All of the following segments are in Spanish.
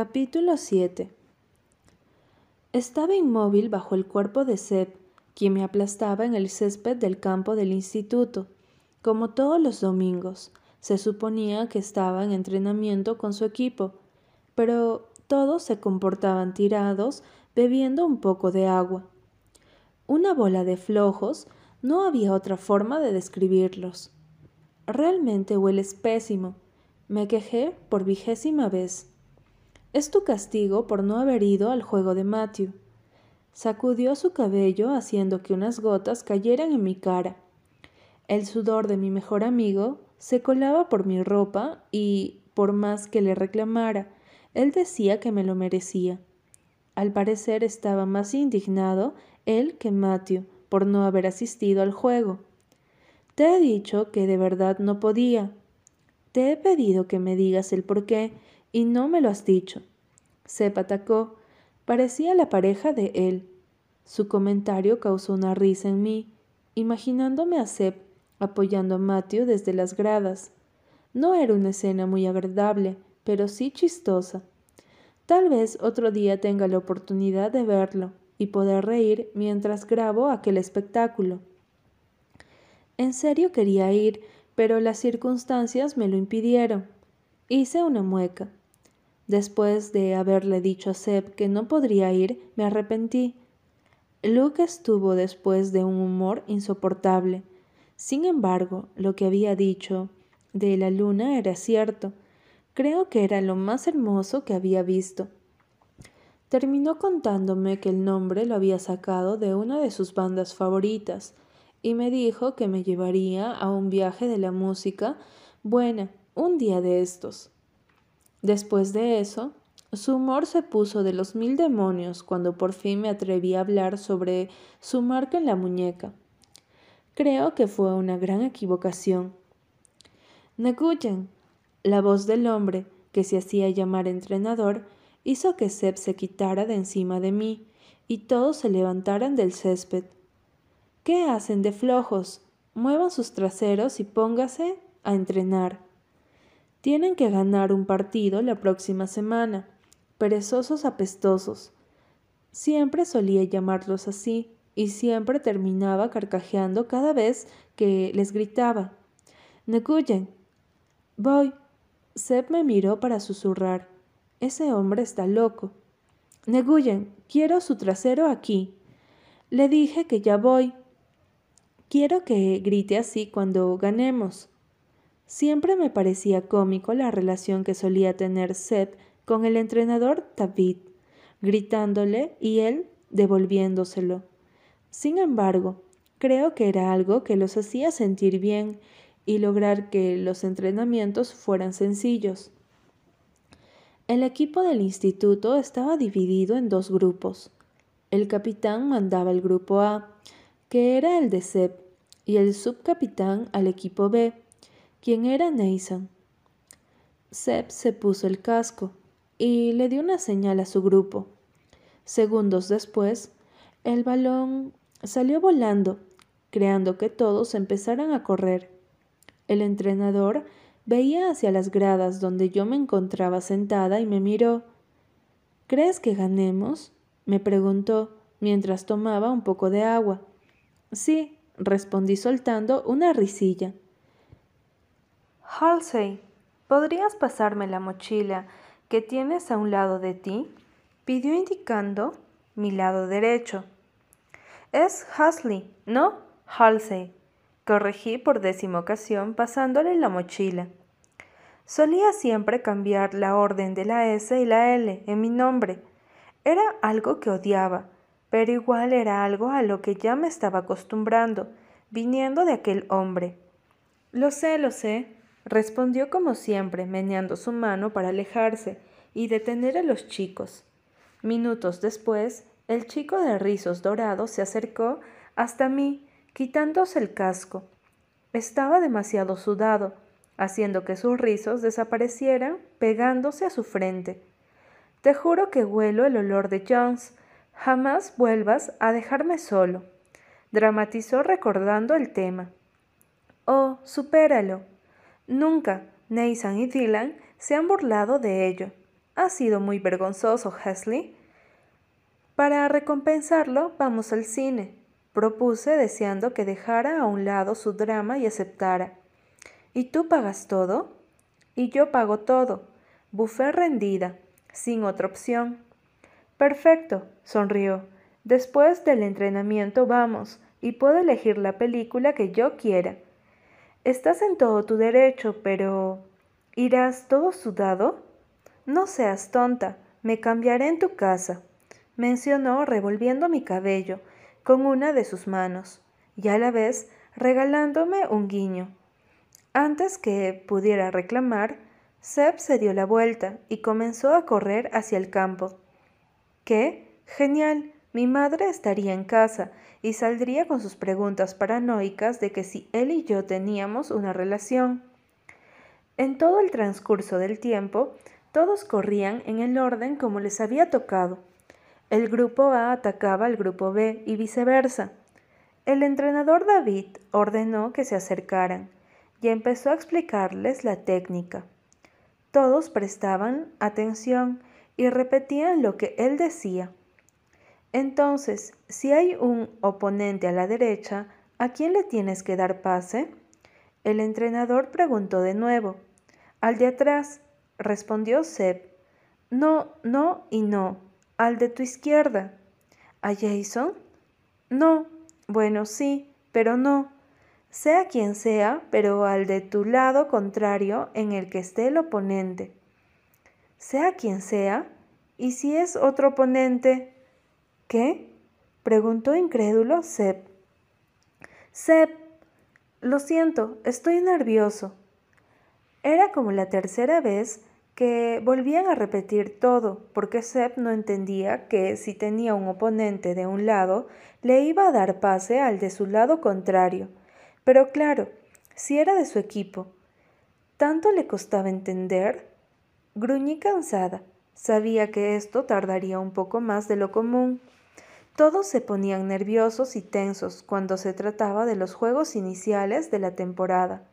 Capítulo 7 Estaba inmóvil bajo el cuerpo de Seb, quien me aplastaba en el césped del campo del instituto. Como todos los domingos, se suponía que estaba en entrenamiento con su equipo, pero todos se comportaban tirados, bebiendo un poco de agua. Una bola de flojos, no había otra forma de describirlos. Realmente hueles pésimo, me quejé por vigésima vez. Es tu castigo por no haber ido al juego de Matthew. Sacudió su cabello haciendo que unas gotas cayeran en mi cara. El sudor de mi mejor amigo se colaba por mi ropa y, por más que le reclamara, él decía que me lo merecía. Al parecer estaba más indignado él que Matthew por no haber asistido al juego. Te he dicho que de verdad no podía. Te he pedido que me digas el por qué y no me lo has dicho. Sepp atacó. Parecía la pareja de él. Su comentario causó una risa en mí, imaginándome a Sepp apoyando a Matthew desde las gradas. No era una escena muy agradable, pero sí chistosa. Tal vez otro día tenga la oportunidad de verlo y poder reír mientras grabo aquel espectáculo. En serio quería ir, pero las circunstancias me lo impidieron. Hice una mueca. Después de haberle dicho a Seb que no podría ir, me arrepentí. Luke estuvo después de un humor insoportable. Sin embargo, lo que había dicho de la luna era cierto. Creo que era lo más hermoso que había visto. Terminó contándome que el nombre lo había sacado de una de sus bandas favoritas y me dijo que me llevaría a un viaje de la música buena un día de estos. Después de eso, su humor se puso de los mil demonios cuando por fin me atreví a hablar sobre su marca en la muñeca. Creo que fue una gran equivocación. Naguyen, la voz del hombre, que se hacía llamar entrenador, hizo que Seb se quitara de encima de mí y todos se levantaran del césped. ¿Qué hacen de flojos? Muevan sus traseros y póngase a entrenar. Tienen que ganar un partido la próxima semana. Perezosos apestosos. Siempre solía llamarlos así, y siempre terminaba carcajeando cada vez que les gritaba. Neguyen. Voy. Seb me miró para susurrar. Ese hombre está loco. Neguyen, quiero su trasero aquí. Le dije que ya voy. Quiero que grite así cuando ganemos. Siempre me parecía cómico la relación que solía tener Seth con el entrenador David, gritándole y él devolviéndoselo. Sin embargo, creo que era algo que los hacía sentir bien y lograr que los entrenamientos fueran sencillos. El equipo del instituto estaba dividido en dos grupos. El capitán mandaba el grupo A, que era el de Seb, y el subcapitán al equipo B, quien era Nathan. Seb se puso el casco y le dio una señal a su grupo. Segundos después, el balón salió volando, creando que todos empezaran a correr. El entrenador veía hacia las gradas donde yo me encontraba sentada y me miró. ¿Crees que ganemos? me preguntó mientras tomaba un poco de agua. Sí, respondí soltando una risilla. Halsey, ¿podrías pasarme la mochila que tienes a un lado de ti? pidió indicando mi lado derecho. Es Hasley, ¿no? Halsey. Corregí por décima ocasión pasándole la mochila. Solía siempre cambiar la orden de la S y la L en mi nombre. Era algo que odiaba, pero igual era algo a lo que ya me estaba acostumbrando, viniendo de aquel hombre. Lo sé, lo sé, respondió como siempre, meneando su mano para alejarse y detener a los chicos. Minutos después, el chico de rizos dorados se acercó hasta mí, quitándose el casco. Estaba demasiado sudado, haciendo que sus rizos desaparecieran pegándose a su frente. Te juro que huelo el olor de Jones. Jamás vuelvas a dejarme solo. Dramatizó recordando el tema. Oh, supéralo. Nunca Nathan y Dylan se han burlado de ello. Ha sido muy vergonzoso, Hesley. Para recompensarlo, vamos al cine, propuse deseando que dejara a un lado su drama y aceptara. ¿Y tú pagas todo? Y yo pago todo. Bufé rendida, sin otra opción. Perfecto, sonrió. Después del entrenamiento vamos, y puedo elegir la película que yo quiera. Estás en todo tu derecho, pero... ¿Irás todo sudado? No seas tonta, me cambiaré en tu casa, mencionó revolviendo mi cabello con una de sus manos, y a la vez regalándome un guiño. Antes que pudiera reclamar, Seb se dio la vuelta y comenzó a correr hacia el campo. ¿Qué? Genial. Mi madre estaría en casa y saldría con sus preguntas paranoicas de que si él y yo teníamos una relación. En todo el transcurso del tiempo, todos corrían en el orden como les había tocado. El grupo A atacaba al grupo B y viceversa. El entrenador David ordenó que se acercaran y empezó a explicarles la técnica. Todos prestaban atención y repetían lo que él decía. Entonces, si hay un oponente a la derecha, ¿a quién le tienes que dar pase? El entrenador preguntó de nuevo. Al de atrás, respondió Seb. No, no y no. Al de tu izquierda. ¿A Jason? No. Bueno, sí, pero no. Sea quien sea, pero al de tu lado contrario en el que esté el oponente. Sea quien sea, y si es otro oponente. ¿Qué? preguntó incrédulo Seb. Seb, lo siento, estoy nervioso. Era como la tercera vez que volvían a repetir todo, porque Seb no entendía que si tenía un oponente de un lado, le iba a dar pase al de su lado contrario. Pero claro, si era de su equipo, ¿tanto le costaba entender? Gruñí cansada. Sabía que esto tardaría un poco más de lo común. Todos se ponían nerviosos y tensos cuando se trataba de los juegos iniciales de la temporada.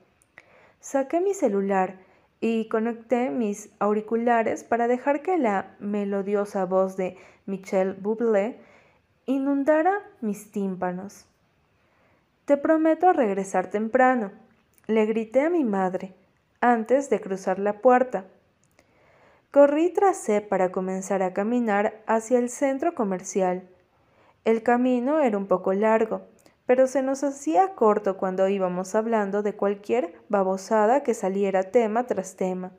Saqué mi celular y conecté mis auriculares para dejar que la melodiosa voz de Michel Bublé inundara mis tímpanos. Te prometo regresar temprano, le grité a mi madre antes de cruzar la puerta. Corrí tras él para comenzar a caminar hacia el centro comercial. El camino era un poco largo, pero se nos hacía corto cuando íbamos hablando de cualquier babosada que saliera tema tras tema.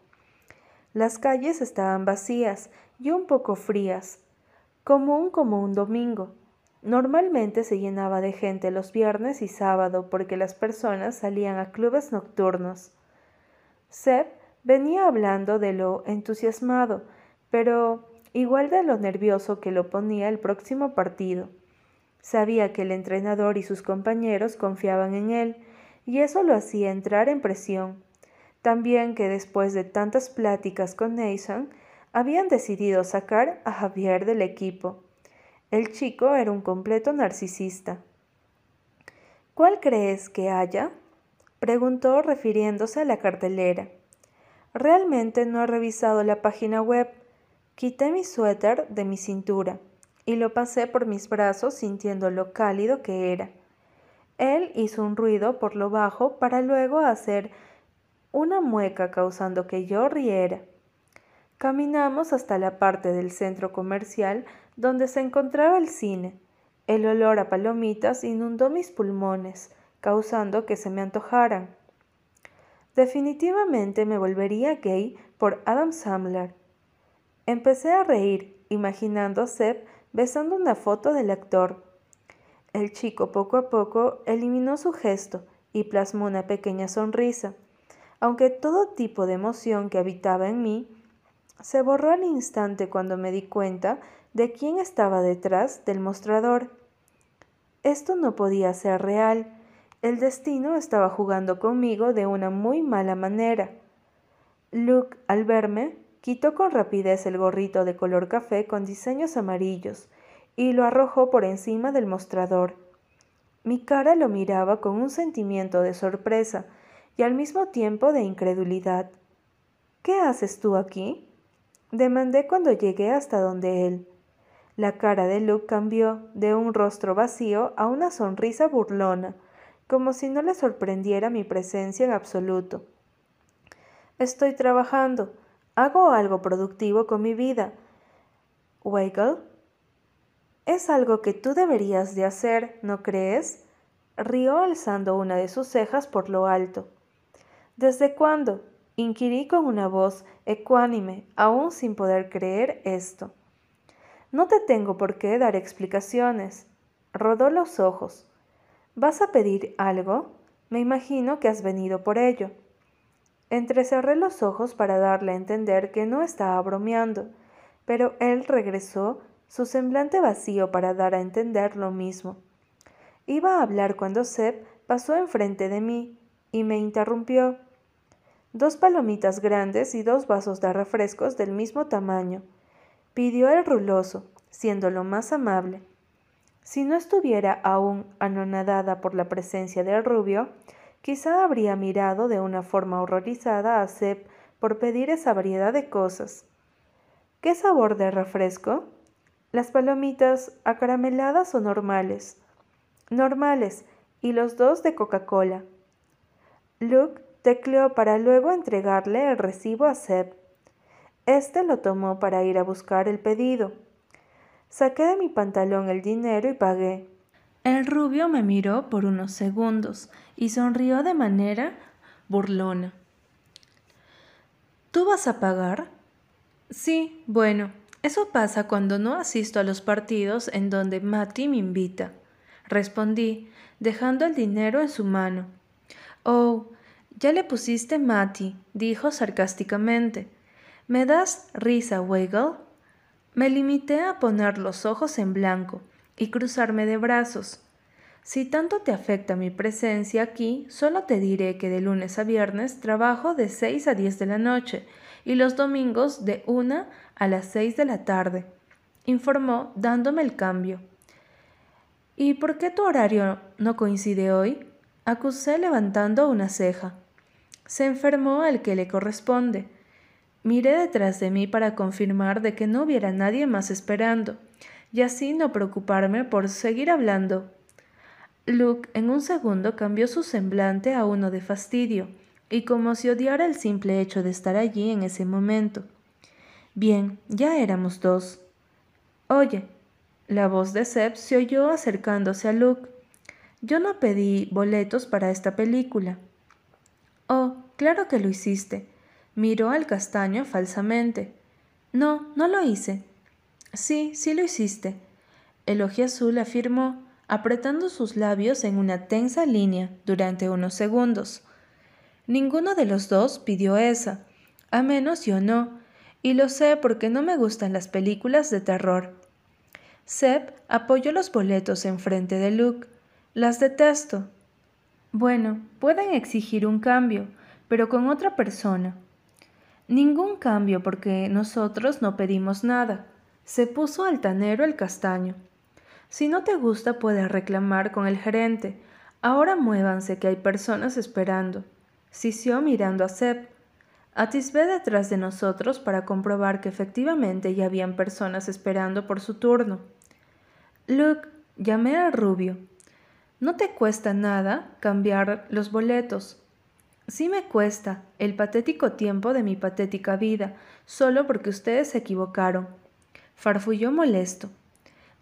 Las calles estaban vacías y un poco frías, común como un domingo. Normalmente se llenaba de gente los viernes y sábado porque las personas salían a clubes nocturnos. Seth venía hablando de lo entusiasmado, pero igual de lo nervioso que lo ponía el próximo partido. Sabía que el entrenador y sus compañeros confiaban en él, y eso lo hacía entrar en presión. También que después de tantas pláticas con Nathan, habían decidido sacar a Javier del equipo. El chico era un completo narcisista. ¿Cuál crees que haya? preguntó refiriéndose a la cartelera. Realmente no he revisado la página web. Quité mi suéter de mi cintura y lo pasé por mis brazos sintiendo lo cálido que era. Él hizo un ruido por lo bajo para luego hacer una mueca causando que yo riera. Caminamos hasta la parte del centro comercial donde se encontraba el cine. El olor a palomitas inundó mis pulmones, causando que se me antojaran. Definitivamente me volvería gay por Adam Sandler. Empecé a reír, imaginando a Seb besando una foto del actor. El chico poco a poco eliminó su gesto y plasmó una pequeña sonrisa, aunque todo tipo de emoción que habitaba en mí se borró al instante cuando me di cuenta de quién estaba detrás del mostrador. Esto no podía ser real. El destino estaba jugando conmigo de una muy mala manera. Luke, al verme, Quitó con rapidez el gorrito de color café con diseños amarillos y lo arrojó por encima del mostrador. Mi cara lo miraba con un sentimiento de sorpresa y al mismo tiempo de incredulidad. ¿Qué haces tú aquí? demandé cuando llegué hasta donde él. La cara de Luke cambió de un rostro vacío a una sonrisa burlona, como si no le sorprendiera mi presencia en absoluto. Estoy trabajando, hago algo productivo con mi vida. Weigel, es algo que tú deberías de hacer, ¿no crees? Rió alzando una de sus cejas por lo alto. ¿Desde cuándo? inquirí con una voz ecuánime, aún sin poder creer esto. No te tengo por qué dar explicaciones. Rodó los ojos. ¿Vas a pedir algo? Me imagino que has venido por ello. Entrecerré los ojos para darle a entender que no estaba bromeando, pero él regresó su semblante vacío para dar a entender lo mismo. Iba a hablar cuando Seb pasó enfrente de mí y me interrumpió. Dos palomitas grandes y dos vasos de refrescos del mismo tamaño pidió el ruloso, siendo lo más amable. Si no estuviera aún anonadada por la presencia del rubio, quizá habría mirado de una forma horrorizada a Seb por pedir esa variedad de cosas. ¿Qué sabor de refresco? Las palomitas acarameladas o normales. Normales, y los dos de Coca-Cola. Luke tecleó para luego entregarle el recibo a Seb. Este lo tomó para ir a buscar el pedido. Saqué de mi pantalón el dinero y pagué. El rubio me miró por unos segundos y sonrió de manera burlona. ¿Tú vas a pagar? Sí, bueno, eso pasa cuando no asisto a los partidos en donde Mati me invita. Respondí, dejando el dinero en su mano. Oh, ya le pusiste Mati, dijo sarcásticamente. ¿Me das risa, Weigel? Me limité a poner los ojos en blanco y cruzarme de brazos. Si tanto te afecta mi presencia aquí, solo te diré que de lunes a viernes trabajo de 6 a 10 de la noche y los domingos de 1 a las 6 de la tarde, informó dándome el cambio. ¿Y por qué tu horario no coincide hoy? acusé levantando una ceja. Se enfermó al que le corresponde. Miré detrás de mí para confirmar de que no hubiera nadie más esperando, y así no preocuparme por seguir hablando. Luke en un segundo cambió su semblante a uno de fastidio, y como si odiara el simple hecho de estar allí en ese momento. Bien, ya éramos dos. Oye, la voz de Seb se oyó acercándose a Luke. Yo no pedí boletos para esta película. Oh, claro que lo hiciste. Miró al castaño falsamente. No, no lo hice. Sí, sí lo hiciste. El azul afirmó, apretando sus labios en una tensa línea durante unos segundos. Ninguno de los dos pidió esa, a menos yo no, y lo sé porque no me gustan las películas de terror. Seb apoyó los boletos enfrente de Luke. Las detesto. Bueno, pueden exigir un cambio, pero con otra persona. Ningún cambio porque nosotros no pedimos nada. Se puso altanero el castaño. Si no te gusta puedes reclamar con el gerente. Ahora muévanse que hay personas esperando. Sisió mirando a Seb. Atisbé detrás de nosotros para comprobar que efectivamente ya habían personas esperando por su turno. Luke, llamé al rubio. No te cuesta nada cambiar los boletos. Sí me cuesta el patético tiempo de mi patética vida, solo porque ustedes se equivocaron. Farfulló molesto.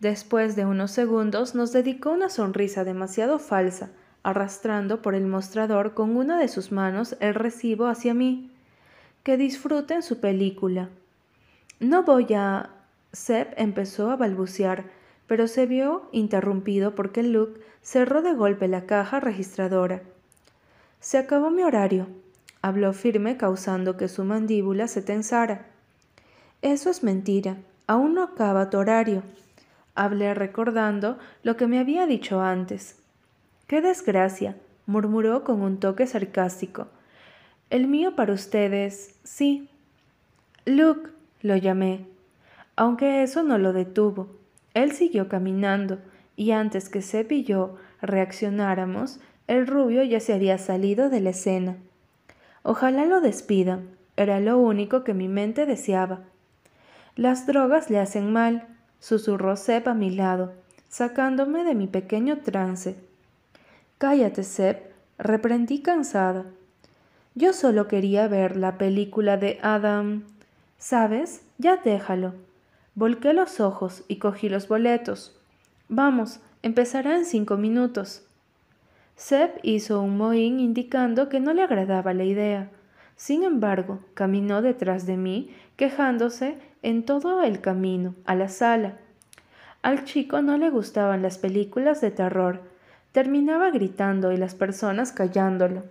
Después de unos segundos nos dedicó una sonrisa demasiado falsa, arrastrando por el mostrador con una de sus manos el recibo hacia mí. Que disfruten su película. No voy a. Seb empezó a balbucear, pero se vio interrumpido porque Luke cerró de golpe la caja registradora. Se acabó mi horario, habló firme causando que su mandíbula se tensara. Eso es mentira, aún no acaba tu horario. Hablé recordando lo que me había dicho antes. ¡Qué desgracia! murmuró con un toque sarcástico. El mío para ustedes, sí. Luke, lo llamé. Aunque eso no lo detuvo. Él siguió caminando, y antes que Seb y yo reaccionáramos, el rubio ya se había salido de la escena. Ojalá lo despidan, era lo único que mi mente deseaba. Las drogas le hacen mal, susurró Seb a mi lado, sacándome de mi pequeño trance. Cállate, Seb, reprendí cansada. Yo solo quería ver la película de Adam. ¿Sabes? Ya déjalo. Volqué los ojos y cogí los boletos. Vamos, empezará en cinco minutos. Seb hizo un mohín indicando que no le agradaba la idea. Sin embargo, caminó detrás de mí, quejándose en todo el camino a la sala. Al chico no le gustaban las películas de terror. Terminaba gritando y las personas callándolo.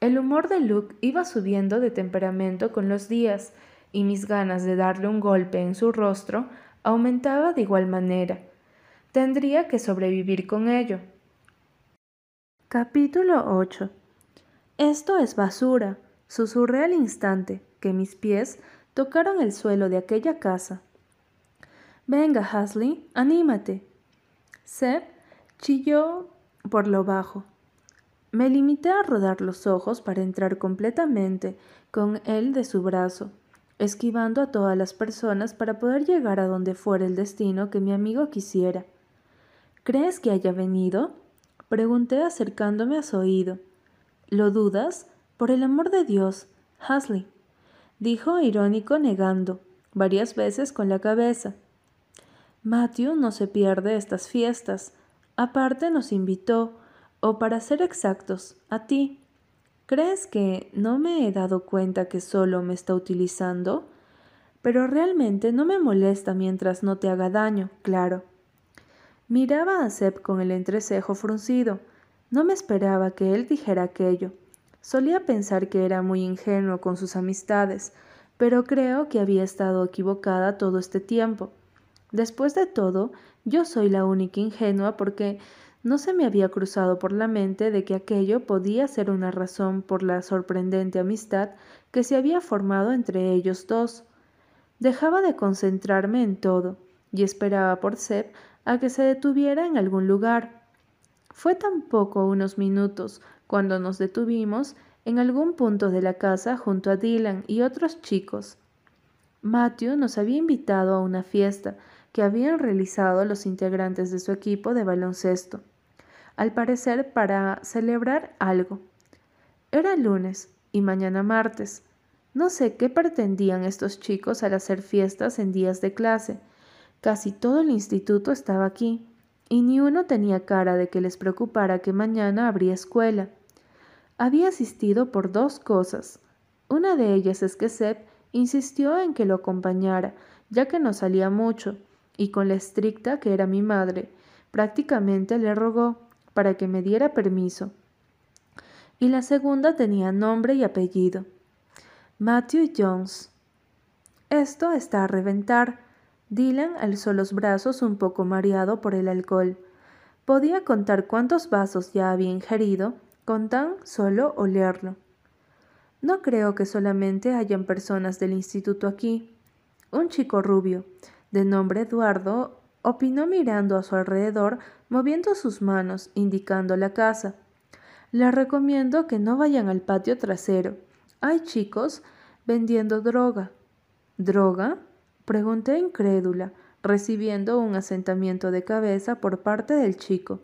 El humor de Luke iba subiendo de temperamento con los días, y mis ganas de darle un golpe en su rostro aumentaba de igual manera. Tendría que sobrevivir con ello. Capítulo 8 Esto es basura, susurré al instante que mis pies tocaron el suelo de aquella casa. Venga, Hasley, anímate. Seb chilló por lo bajo. Me limité a rodar los ojos para entrar completamente con él de su brazo, esquivando a todas las personas para poder llegar a donde fuera el destino que mi amigo quisiera. ¿Crees que haya venido? Pregunté acercándome a su oído. ¿Lo dudas? Por el amor de Dios, Hasley, dijo irónico negando, varias veces con la cabeza. Matthew no se pierde estas fiestas. Aparte nos invitó, o para ser exactos, a ti. ¿Crees que no me he dado cuenta que solo me está utilizando? Pero realmente no me molesta mientras no te haga daño, claro. Miraba a Seb con el entrecejo fruncido. No me esperaba que él dijera aquello. Solía pensar que era muy ingenuo con sus amistades, pero creo que había estado equivocada todo este tiempo. Después de todo, yo soy la única ingenua porque no se me había cruzado por la mente de que aquello podía ser una razón por la sorprendente amistad que se había formado entre ellos dos. Dejaba de concentrarme en todo y esperaba por Seb a que se detuviera en algún lugar. Fue tampoco unos minutos cuando nos detuvimos en algún punto de la casa junto a Dylan y otros chicos. Matthew nos había invitado a una fiesta que habían realizado los integrantes de su equipo de baloncesto, al parecer para celebrar algo. Era lunes y mañana martes. No sé qué pretendían estos chicos al hacer fiestas en días de clase, Casi todo el instituto estaba aquí, y ni uno tenía cara de que les preocupara que mañana habría escuela. Había asistido por dos cosas. Una de ellas es que Seb insistió en que lo acompañara, ya que no salía mucho, y con la estricta que era mi madre, prácticamente le rogó para que me diera permiso. Y la segunda tenía nombre y apellido. Matthew Jones. Esto está a reventar, Dylan alzó los brazos un poco mareado por el alcohol. Podía contar cuántos vasos ya había ingerido con tan solo olerlo. No creo que solamente hayan personas del instituto aquí. Un chico rubio, de nombre Eduardo, opinó mirando a su alrededor, moviendo sus manos, indicando la casa. Les recomiendo que no vayan al patio trasero. Hay chicos vendiendo droga. ¿Droga? Pregunté incrédula, recibiendo un asentamiento de cabeza por parte del chico.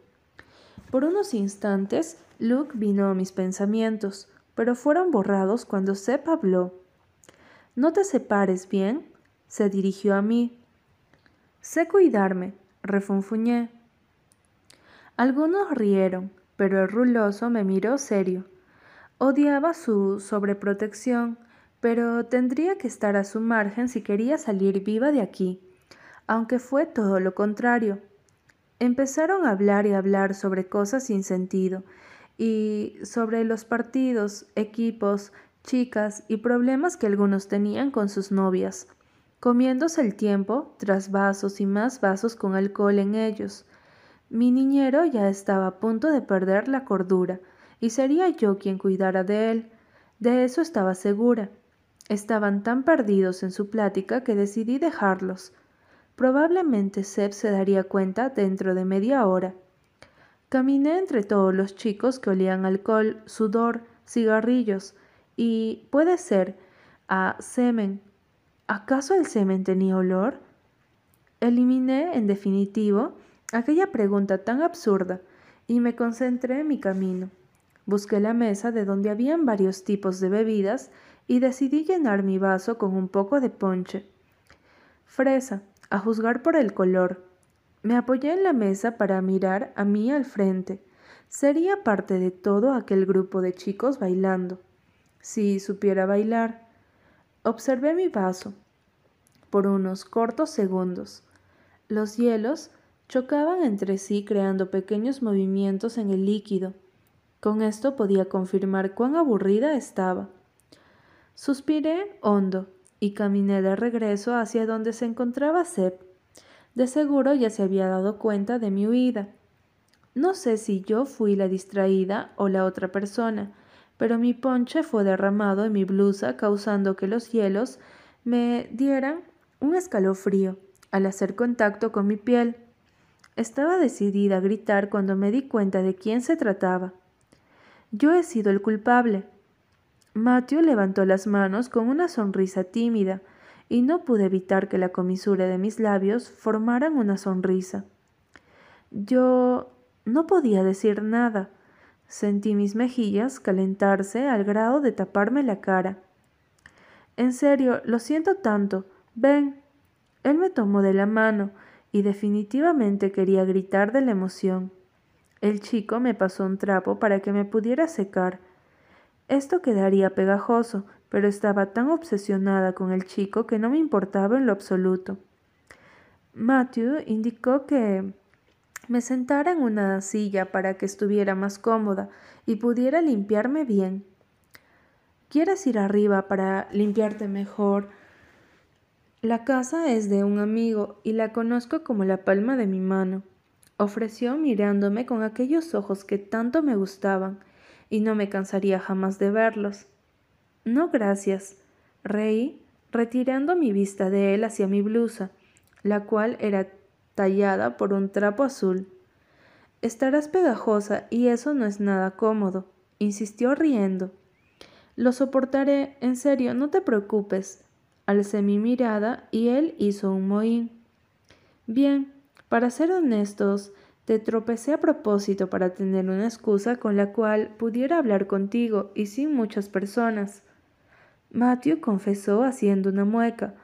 Por unos instantes, Luke vino a mis pensamientos, pero fueron borrados cuando Sep habló. ¿No te separes bien? se dirigió a mí. Sé cuidarme, refunfuñé. Algunos rieron, pero el ruloso me miró serio. Odiaba su sobreprotección, pero tendría que estar a su margen si quería salir viva de aquí, aunque fue todo lo contrario. Empezaron a hablar y hablar sobre cosas sin sentido, y sobre los partidos, equipos, chicas y problemas que algunos tenían con sus novias, comiéndose el tiempo tras vasos y más vasos con alcohol en ellos. Mi niñero ya estaba a punto de perder la cordura, y sería yo quien cuidara de él. De eso estaba segura. Estaban tan perdidos en su plática que decidí dejarlos. Probablemente Seb se daría cuenta dentro de media hora. Caminé entre todos los chicos que olían alcohol, sudor, cigarrillos y, puede ser, a semen. ¿Acaso el semen tenía olor? Eliminé, en definitivo, aquella pregunta tan absurda y me concentré en mi camino. Busqué la mesa de donde habían varios tipos de bebidas y decidí llenar mi vaso con un poco de ponche. Fresa, a juzgar por el color. Me apoyé en la mesa para mirar a mí al frente. Sería parte de todo aquel grupo de chicos bailando. Si supiera bailar. Observé mi vaso por unos cortos segundos. Los hielos chocaban entre sí creando pequeños movimientos en el líquido. Con esto podía confirmar cuán aburrida estaba. Suspiré hondo y caminé de regreso hacia donde se encontraba Seb. De seguro ya se había dado cuenta de mi huida. No sé si yo fui la distraída o la otra persona, pero mi ponche fue derramado en mi blusa causando que los hielos me dieran un escalofrío al hacer contacto con mi piel. Estaba decidida a gritar cuando me di cuenta de quién se trataba. Yo he sido el culpable. Matthew levantó las manos con una sonrisa tímida, y no pude evitar que la comisura de mis labios formaran una sonrisa. Yo no podía decir nada. Sentí mis mejillas calentarse al grado de taparme la cara. En serio, lo siento tanto. Ven. Él me tomó de la mano y definitivamente quería gritar de la emoción. El chico me pasó un trapo para que me pudiera secar. Esto quedaría pegajoso, pero estaba tan obsesionada con el chico que no me importaba en lo absoluto. Matthew indicó que me sentara en una silla para que estuviera más cómoda y pudiera limpiarme bien. ¿Quieres ir arriba para limpiarte mejor? La casa es de un amigo y la conozco como la palma de mi mano, ofreció mirándome con aquellos ojos que tanto me gustaban, y no me cansaría jamás de verlos. No, gracias, reí, retirando mi vista de él hacia mi blusa, la cual era tallada por un trapo azul. Estarás pegajosa y eso no es nada cómodo, insistió riendo. Lo soportaré, en serio, no te preocupes, Alcé mi mirada y él hizo un mohín. Bien, para ser honestos, te tropecé a propósito para tener una excusa con la cual pudiera hablar contigo y sin muchas personas. Matthew confesó haciendo una mueca.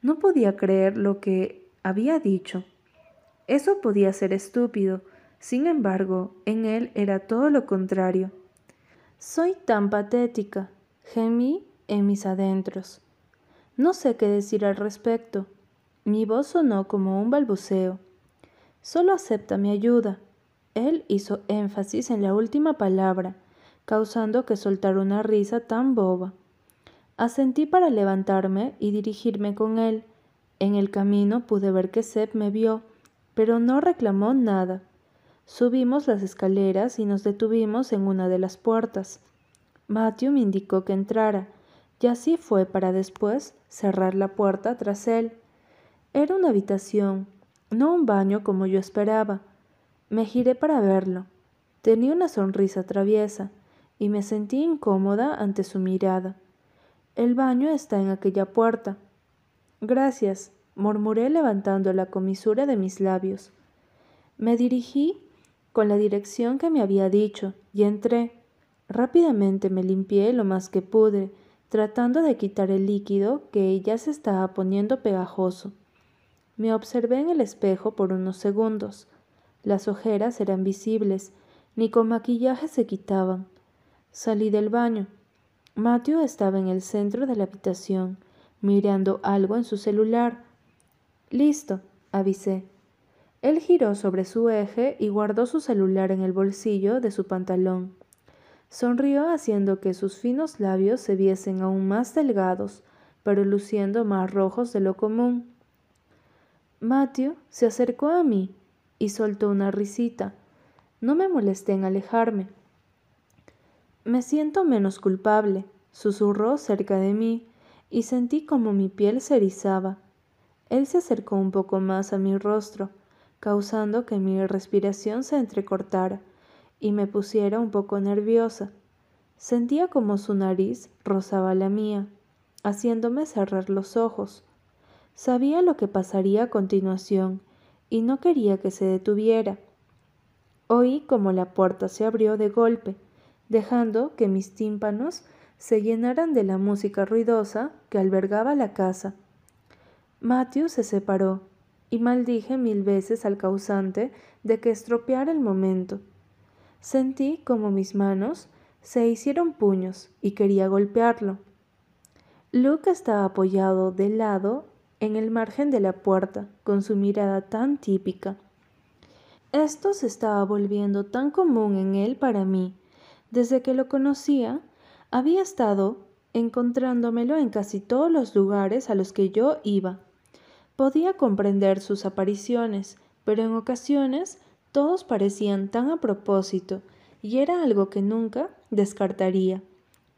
No podía creer lo que había dicho. Eso podía ser estúpido, sin embargo, en él era todo lo contrario. Soy tan patética, gemí en mis adentros. No sé qué decir al respecto. Mi voz sonó como un balbuceo. Solo acepta mi ayuda. Él hizo énfasis en la última palabra, causando que soltara una risa tan boba. Asentí para levantarme y dirigirme con él. En el camino pude ver que Seb me vio, pero no reclamó nada. Subimos las escaleras y nos detuvimos en una de las puertas. Matthew me indicó que entrara, y así fue para después cerrar la puerta tras él. Era una habitación, no un baño como yo esperaba. Me giré para verlo. Tenía una sonrisa traviesa y me sentí incómoda ante su mirada. El baño está en aquella puerta. Gracias, murmuré levantando la comisura de mis labios. Me dirigí con la dirección que me había dicho y entré. Rápidamente me limpié lo más que pude tratando de quitar el líquido que ya se estaba poniendo pegajoso. Me observé en el espejo por unos segundos. Las ojeras eran visibles, ni con maquillaje se quitaban. Salí del baño. Matthew estaba en el centro de la habitación, mirando algo en su celular. Listo, avisé. Él giró sobre su eje y guardó su celular en el bolsillo de su pantalón. Sonrió haciendo que sus finos labios se viesen aún más delgados, pero luciendo más rojos de lo común. Matthew se acercó a mí y soltó una risita. No me molesté en alejarme. Me siento menos culpable, susurró cerca de mí, y sentí como mi piel se erizaba. Él se acercó un poco más a mi rostro, causando que mi respiración se entrecortara y me pusiera un poco nerviosa. Sentía como su nariz rozaba la mía. haciéndome cerrar los ojos. Sabía lo que pasaría a continuación y no quería que se detuviera. Oí como la puerta se abrió de golpe, dejando que mis tímpanos se llenaran de la música ruidosa que albergaba la casa. Matthew se separó y maldije mil veces al causante de que estropeara el momento. Sentí como mis manos se hicieron puños y quería golpearlo. Luke estaba apoyado de lado en el margen de la puerta, con su mirada tan típica. Esto se estaba volviendo tan común en él para mí. Desde que lo conocía, había estado encontrándomelo en casi todos los lugares a los que yo iba. Podía comprender sus apariciones, pero en ocasiones todos parecían tan a propósito, y era algo que nunca descartaría.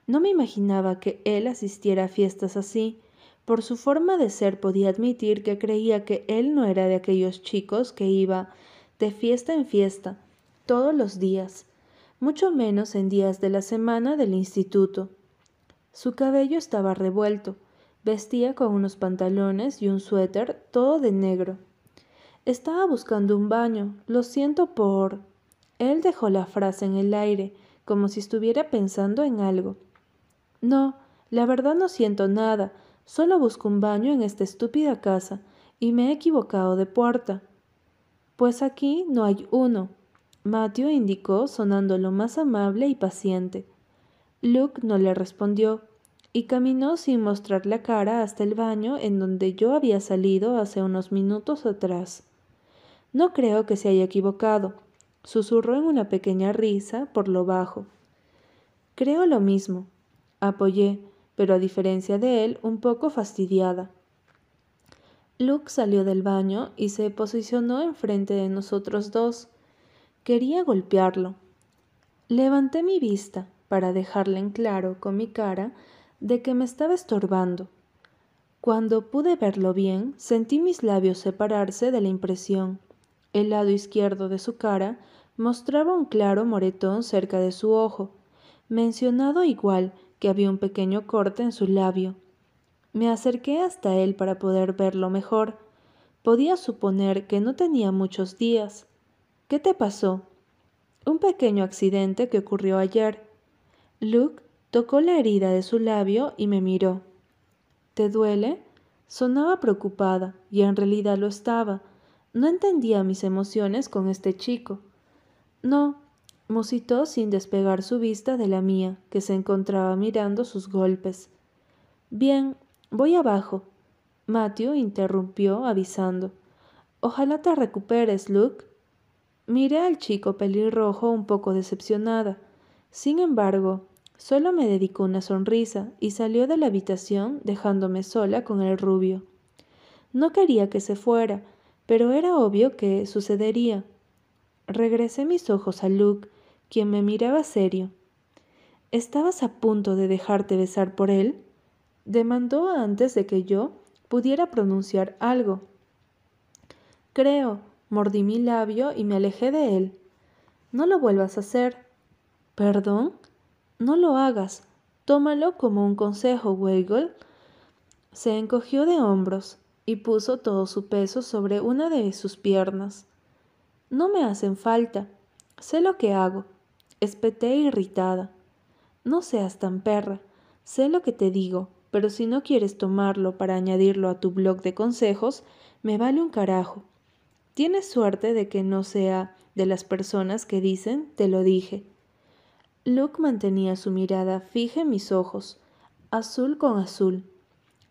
No me imaginaba que él asistiera a fiestas así. Por su forma de ser podía admitir que creía que él no era de aquellos chicos que iba de fiesta en fiesta, todos los días, mucho menos en días de la semana del instituto. Su cabello estaba revuelto, vestía con unos pantalones y un suéter todo de negro. Estaba buscando un baño, lo siento por... Él dejó la frase en el aire, como si estuviera pensando en algo. No, la verdad no siento nada, solo busco un baño en esta estúpida casa, y me he equivocado de puerta. Pues aquí no hay uno, Matthew indicó sonando lo más amable y paciente. Luke no le respondió y caminó sin mostrar la cara hasta el baño en donde yo había salido hace unos minutos atrás. No creo que se haya equivocado, susurró en una pequeña risa por lo bajo. Creo lo mismo, apoyé, pero a diferencia de él, un poco fastidiada. Luke salió del baño y se posicionó enfrente de nosotros dos. Quería golpearlo. Levanté mi vista para dejarle en claro con mi cara de que me estaba estorbando. Cuando pude verlo bien, sentí mis labios separarse de la impresión. El lado izquierdo de su cara mostraba un claro moretón cerca de su ojo, mencionado igual que había un pequeño corte en su labio. Me acerqué hasta él para poder verlo mejor. Podía suponer que no tenía muchos días. ¿Qué te pasó? Un pequeño accidente que ocurrió ayer. Luke tocó la herida de su labio y me miró. ¿Te duele? Sonaba preocupada, y en realidad lo estaba. No entendía mis emociones con este chico. No, musitó sin despegar su vista de la mía, que se encontraba mirando sus golpes. Bien, voy abajo. Matthew interrumpió avisando. Ojalá te recuperes, Luke. Miré al chico pelirrojo un poco decepcionada. Sin embargo, solo me dedicó una sonrisa y salió de la habitación dejándome sola con el rubio. No quería que se fuera, pero era obvio que sucedería. Regresé mis ojos a Luke, quien me miraba serio. ¿Estabas a punto de dejarte besar por él? demandó antes de que yo pudiera pronunciar algo. Creo, mordí mi labio y me alejé de él. No lo vuelvas a hacer. ¿Perdón? No lo hagas. Tómalo como un consejo, Weigel. Se encogió de hombros y puso todo su peso sobre una de sus piernas. No me hacen falta. Sé lo que hago. Espeté irritada. No seas tan perra. Sé lo que te digo, pero si no quieres tomarlo para añadirlo a tu blog de consejos, me vale un carajo. Tienes suerte de que no sea de las personas que dicen te lo dije. Luke mantenía su mirada fija en mis ojos, azul con azul.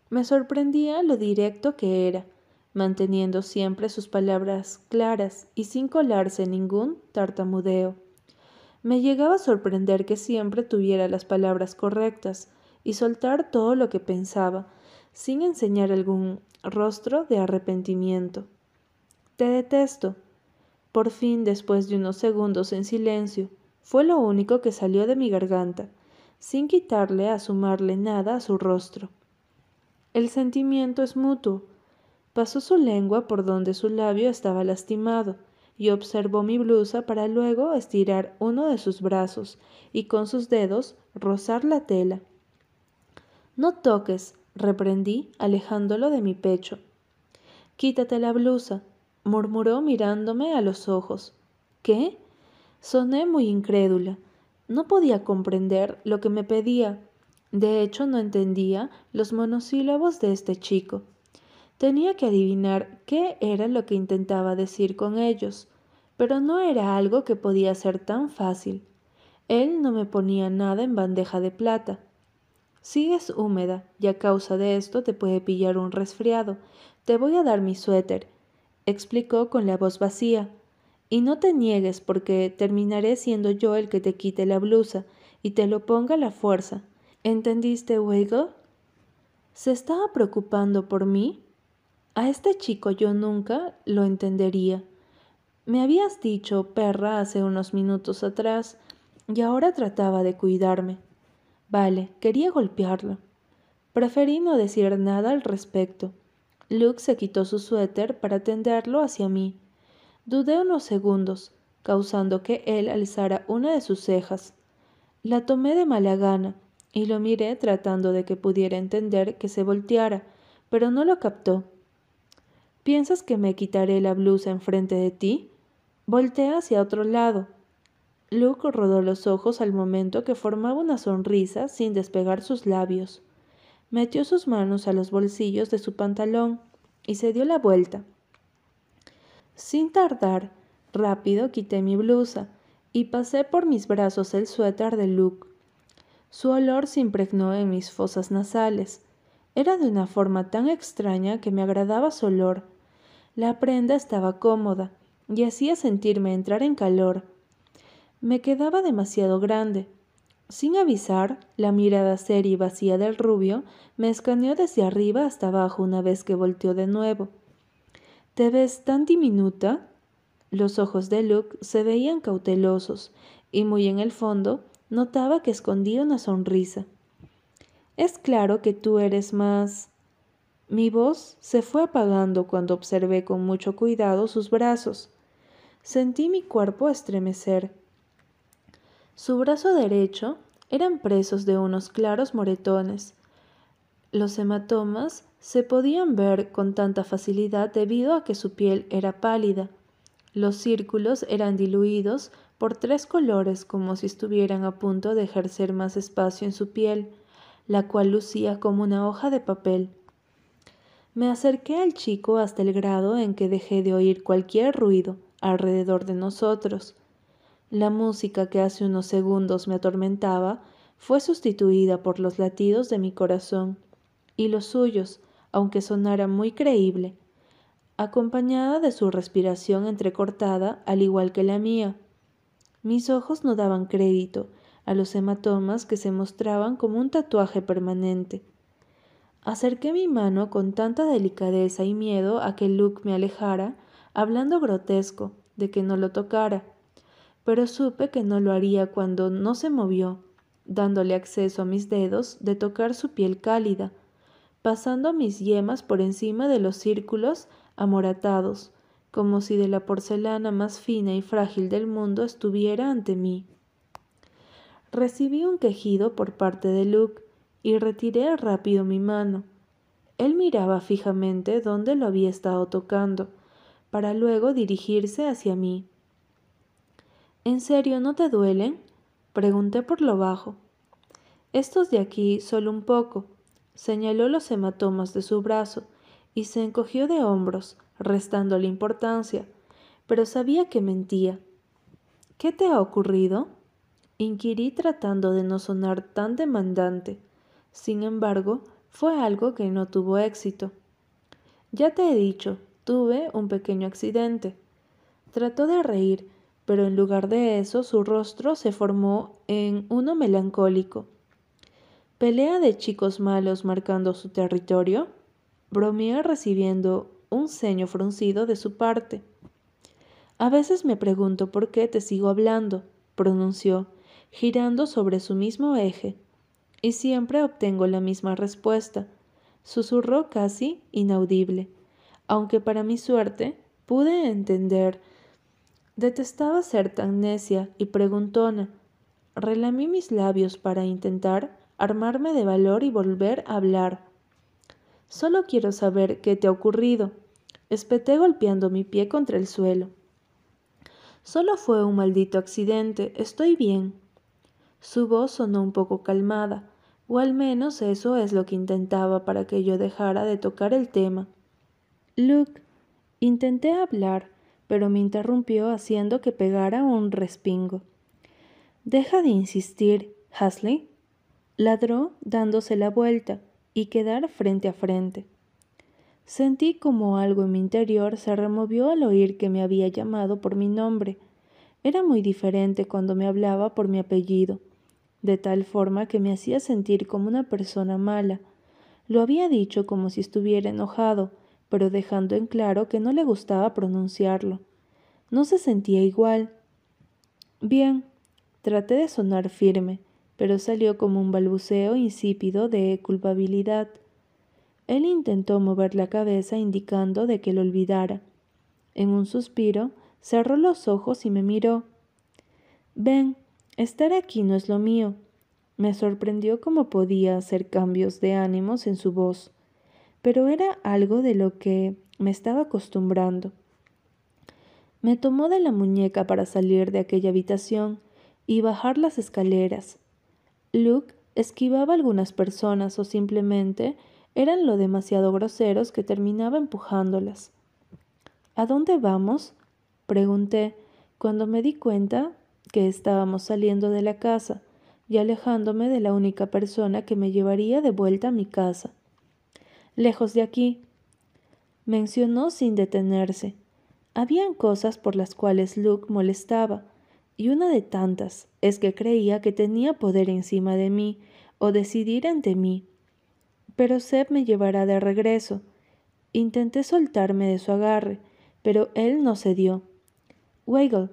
Me sorprendía lo directo que era, manteniendo siempre sus palabras claras y sin colarse ningún tartamudeo. Me llegaba a sorprender que siempre tuviera las palabras correctas y soltar todo lo que pensaba, sin enseñar algún rostro de arrepentimiento. Te detesto. Por fin, después de unos segundos en silencio, fue lo único que salió de mi garganta, sin quitarle a sumarle nada a su rostro. El sentimiento es mutuo. Pasó su lengua por donde su labio estaba lastimado, y observó mi blusa para luego estirar uno de sus brazos y con sus dedos rozar la tela. No toques, reprendí, alejándolo de mi pecho. Quítate la blusa, murmuró mirándome a los ojos. ¿Qué? Soné muy incrédula. No podía comprender lo que me pedía. De hecho, no entendía los monosílabos de este chico. Tenía que adivinar qué era lo que intentaba decir con ellos, pero no era algo que podía ser tan fácil. Él no me ponía nada en bandeja de plata. Sigues húmeda y a causa de esto te puede pillar un resfriado. Te voy a dar mi suéter, explicó con la voz vacía. Y no te niegues porque terminaré siendo yo el que te quite la blusa y te lo ponga a la fuerza. ¿Entendiste, Wiggle? ¿Se estaba preocupando por mí? A este chico yo nunca lo entendería. Me habías dicho perra hace unos minutos atrás y ahora trataba de cuidarme. Vale, quería golpearlo. Preferí no decir nada al respecto. Luke se quitó su suéter para tenderlo hacia mí. Dudé unos segundos, causando que él alzara una de sus cejas. La tomé de mala gana y lo miré tratando de que pudiera entender que se volteara, pero no lo captó. ¿Piensas que me quitaré la blusa enfrente de ti? Voltea hacia otro lado. Luke rodó los ojos al momento que formaba una sonrisa sin despegar sus labios. Metió sus manos a los bolsillos de su pantalón y se dio la vuelta. Sin tardar, rápido quité mi blusa y pasé por mis brazos el suéter de Luke. Su olor se impregnó en mis fosas nasales. Era de una forma tan extraña que me agradaba su olor. La prenda estaba cómoda y hacía sentirme entrar en calor. Me quedaba demasiado grande. Sin avisar, la mirada seria y vacía del rubio me escaneó desde arriba hasta abajo una vez que volteó de nuevo. ¿Te ves tan diminuta? Los ojos de Luke se veían cautelosos, y muy en el fondo notaba que escondía una sonrisa. Es claro que tú eres más. Mi voz se fue apagando cuando observé con mucho cuidado sus brazos. Sentí mi cuerpo estremecer. Su brazo derecho eran presos de unos claros moretones. Los hematomas se podían ver con tanta facilidad debido a que su piel era pálida. Los círculos eran diluidos por tres colores como si estuvieran a punto de ejercer más espacio en su piel, la cual lucía como una hoja de papel. Me acerqué al chico hasta el grado en que dejé de oír cualquier ruido alrededor de nosotros. La música que hace unos segundos me atormentaba fue sustituida por los latidos de mi corazón y los suyos, aunque sonara muy creíble, acompañada de su respiración entrecortada al igual que la mía. Mis ojos no daban crédito a los hematomas que se mostraban como un tatuaje permanente. Acerqué mi mano con tanta delicadeza y miedo a que Luke me alejara, hablando grotesco, de que no lo tocara, pero supe que no lo haría cuando no se movió, dándole acceso a mis dedos de tocar su piel cálida, pasando mis yemas por encima de los círculos amoratados, como si de la porcelana más fina y frágil del mundo estuviera ante mí. Recibí un quejido por parte de Luke y retiré rápido mi mano. Él miraba fijamente donde lo había estado tocando, para luego dirigirse hacia mí. ¿En serio no te duelen? Pregunté por lo bajo. Estos de aquí solo un poco, Señaló los hematomas de su brazo y se encogió de hombros, restándole importancia, pero sabía que mentía. ¿Qué te ha ocurrido? inquirí tratando de no sonar tan demandante. Sin embargo, fue algo que no tuvo éxito. Ya te he dicho, tuve un pequeño accidente. Trató de reír, pero en lugar de eso su rostro se formó en uno melancólico. ¿Pelea de chicos malos marcando su territorio? Bromeé recibiendo un ceño fruncido de su parte. A veces me pregunto por qué te sigo hablando, pronunció, girando sobre su mismo eje, y siempre obtengo la misma respuesta. Susurró casi inaudible, aunque para mi suerte pude entender. Detestaba ser tan necia y preguntona. Relamí mis labios para intentar armarme de valor y volver a hablar. Solo quiero saber qué te ha ocurrido. Espeté golpeando mi pie contra el suelo. Solo fue un maldito accidente. Estoy bien. Su voz sonó un poco calmada, o al menos eso es lo que intentaba para que yo dejara de tocar el tema. Luke, intenté hablar, pero me interrumpió haciendo que pegara un respingo. Deja de insistir, Hasley. Ladró dándose la vuelta y quedar frente a frente. Sentí como algo en mi interior se removió al oír que me había llamado por mi nombre. Era muy diferente cuando me hablaba por mi apellido, de tal forma que me hacía sentir como una persona mala. Lo había dicho como si estuviera enojado, pero dejando en claro que no le gustaba pronunciarlo. No se sentía igual. Bien, traté de sonar firme, pero salió como un balbuceo insípido de culpabilidad. Él intentó mover la cabeza indicando de que lo olvidara. En un suspiro, cerró los ojos y me miró. Ven, estar aquí no es lo mío. Me sorprendió cómo podía hacer cambios de ánimos en su voz, pero era algo de lo que me estaba acostumbrando. Me tomó de la muñeca para salir de aquella habitación y bajar las escaleras. Luke esquivaba algunas personas o simplemente eran lo demasiado groseros que terminaba empujándolas. ¿A dónde vamos? pregunté cuando me di cuenta que estábamos saliendo de la casa y alejándome de la única persona que me llevaría de vuelta a mi casa. Lejos de aquí, mencionó sin detenerse. Habían cosas por las cuales Luke molestaba, y una de tantas es que creía que tenía poder encima de mí o decidir ante mí pero Seb me llevará de regreso. Intenté soltarme de su agarre, pero él no cedió. Weigel,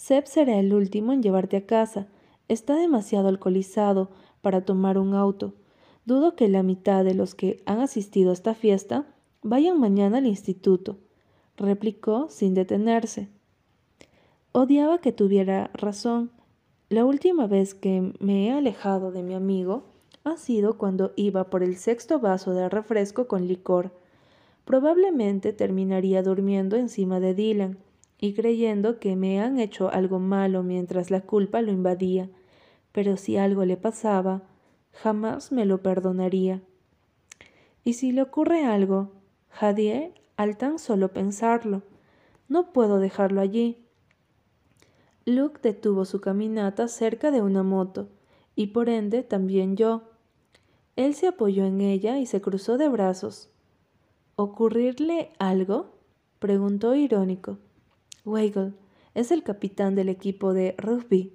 Seb será el último en llevarte a casa. Está demasiado alcoholizado para tomar un auto. Dudo que la mitad de los que han asistido a esta fiesta vayan mañana al instituto, replicó sin detenerse. Odiaba que tuviera razón. La última vez que me he alejado de mi amigo ha sido cuando iba por el sexto vaso de refresco con licor. Probablemente terminaría durmiendo encima de Dylan y creyendo que me han hecho algo malo mientras la culpa lo invadía, pero si algo le pasaba, jamás me lo perdonaría. Y si le ocurre algo, jadié al tan solo pensarlo. No puedo dejarlo allí. Luke detuvo su caminata cerca de una moto, y por ende también yo. Él se apoyó en ella y se cruzó de brazos. ¿Ocurrirle algo? preguntó irónico. Weigel es el capitán del equipo de rugby.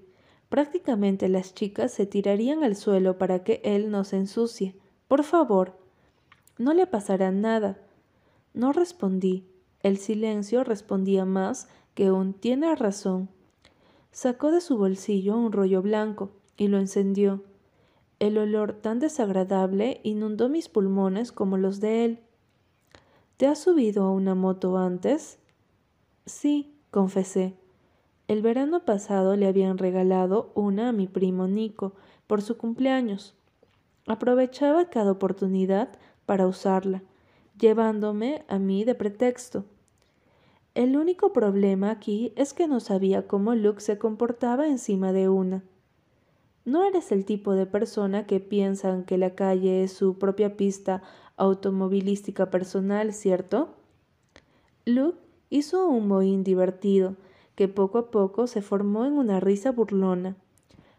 Prácticamente las chicas se tirarían al suelo para que él no se ensucie. Por favor. No le pasará nada. No respondí. El silencio respondía más que un tiene razón. Sacó de su bolsillo un rollo blanco y lo encendió. El olor tan desagradable inundó mis pulmones como los de él. ¿Te has subido a una moto antes? Sí, confesé. El verano pasado le habían regalado una a mi primo Nico por su cumpleaños. Aprovechaba cada oportunidad para usarla, llevándome a mí de pretexto. El único problema aquí es que no sabía cómo Luke se comportaba encima de una. No eres el tipo de persona que piensan que la calle es su propia pista automovilística personal, ¿cierto? Luke hizo un mohín divertido, que poco a poco se formó en una risa burlona.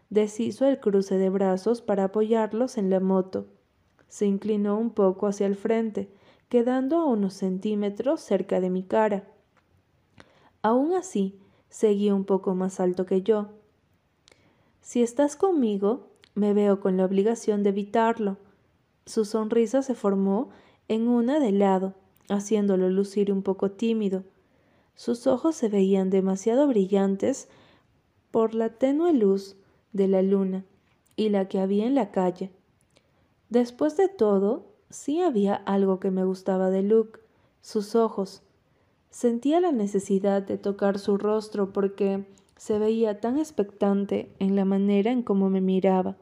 Deshizo el cruce de brazos para apoyarlos en la moto. Se inclinó un poco hacia el frente, quedando a unos centímetros cerca de mi cara. Aún así, seguía un poco más alto que yo. Si estás conmigo, me veo con la obligación de evitarlo. Su sonrisa se formó en una de lado, haciéndolo lucir un poco tímido. Sus ojos se veían demasiado brillantes por la tenue luz de la luna y la que había en la calle. Después de todo, sí había algo que me gustaba de Luke, sus ojos. Sentía la necesidad de tocar su rostro porque se veía tan expectante en la manera en cómo me miraba.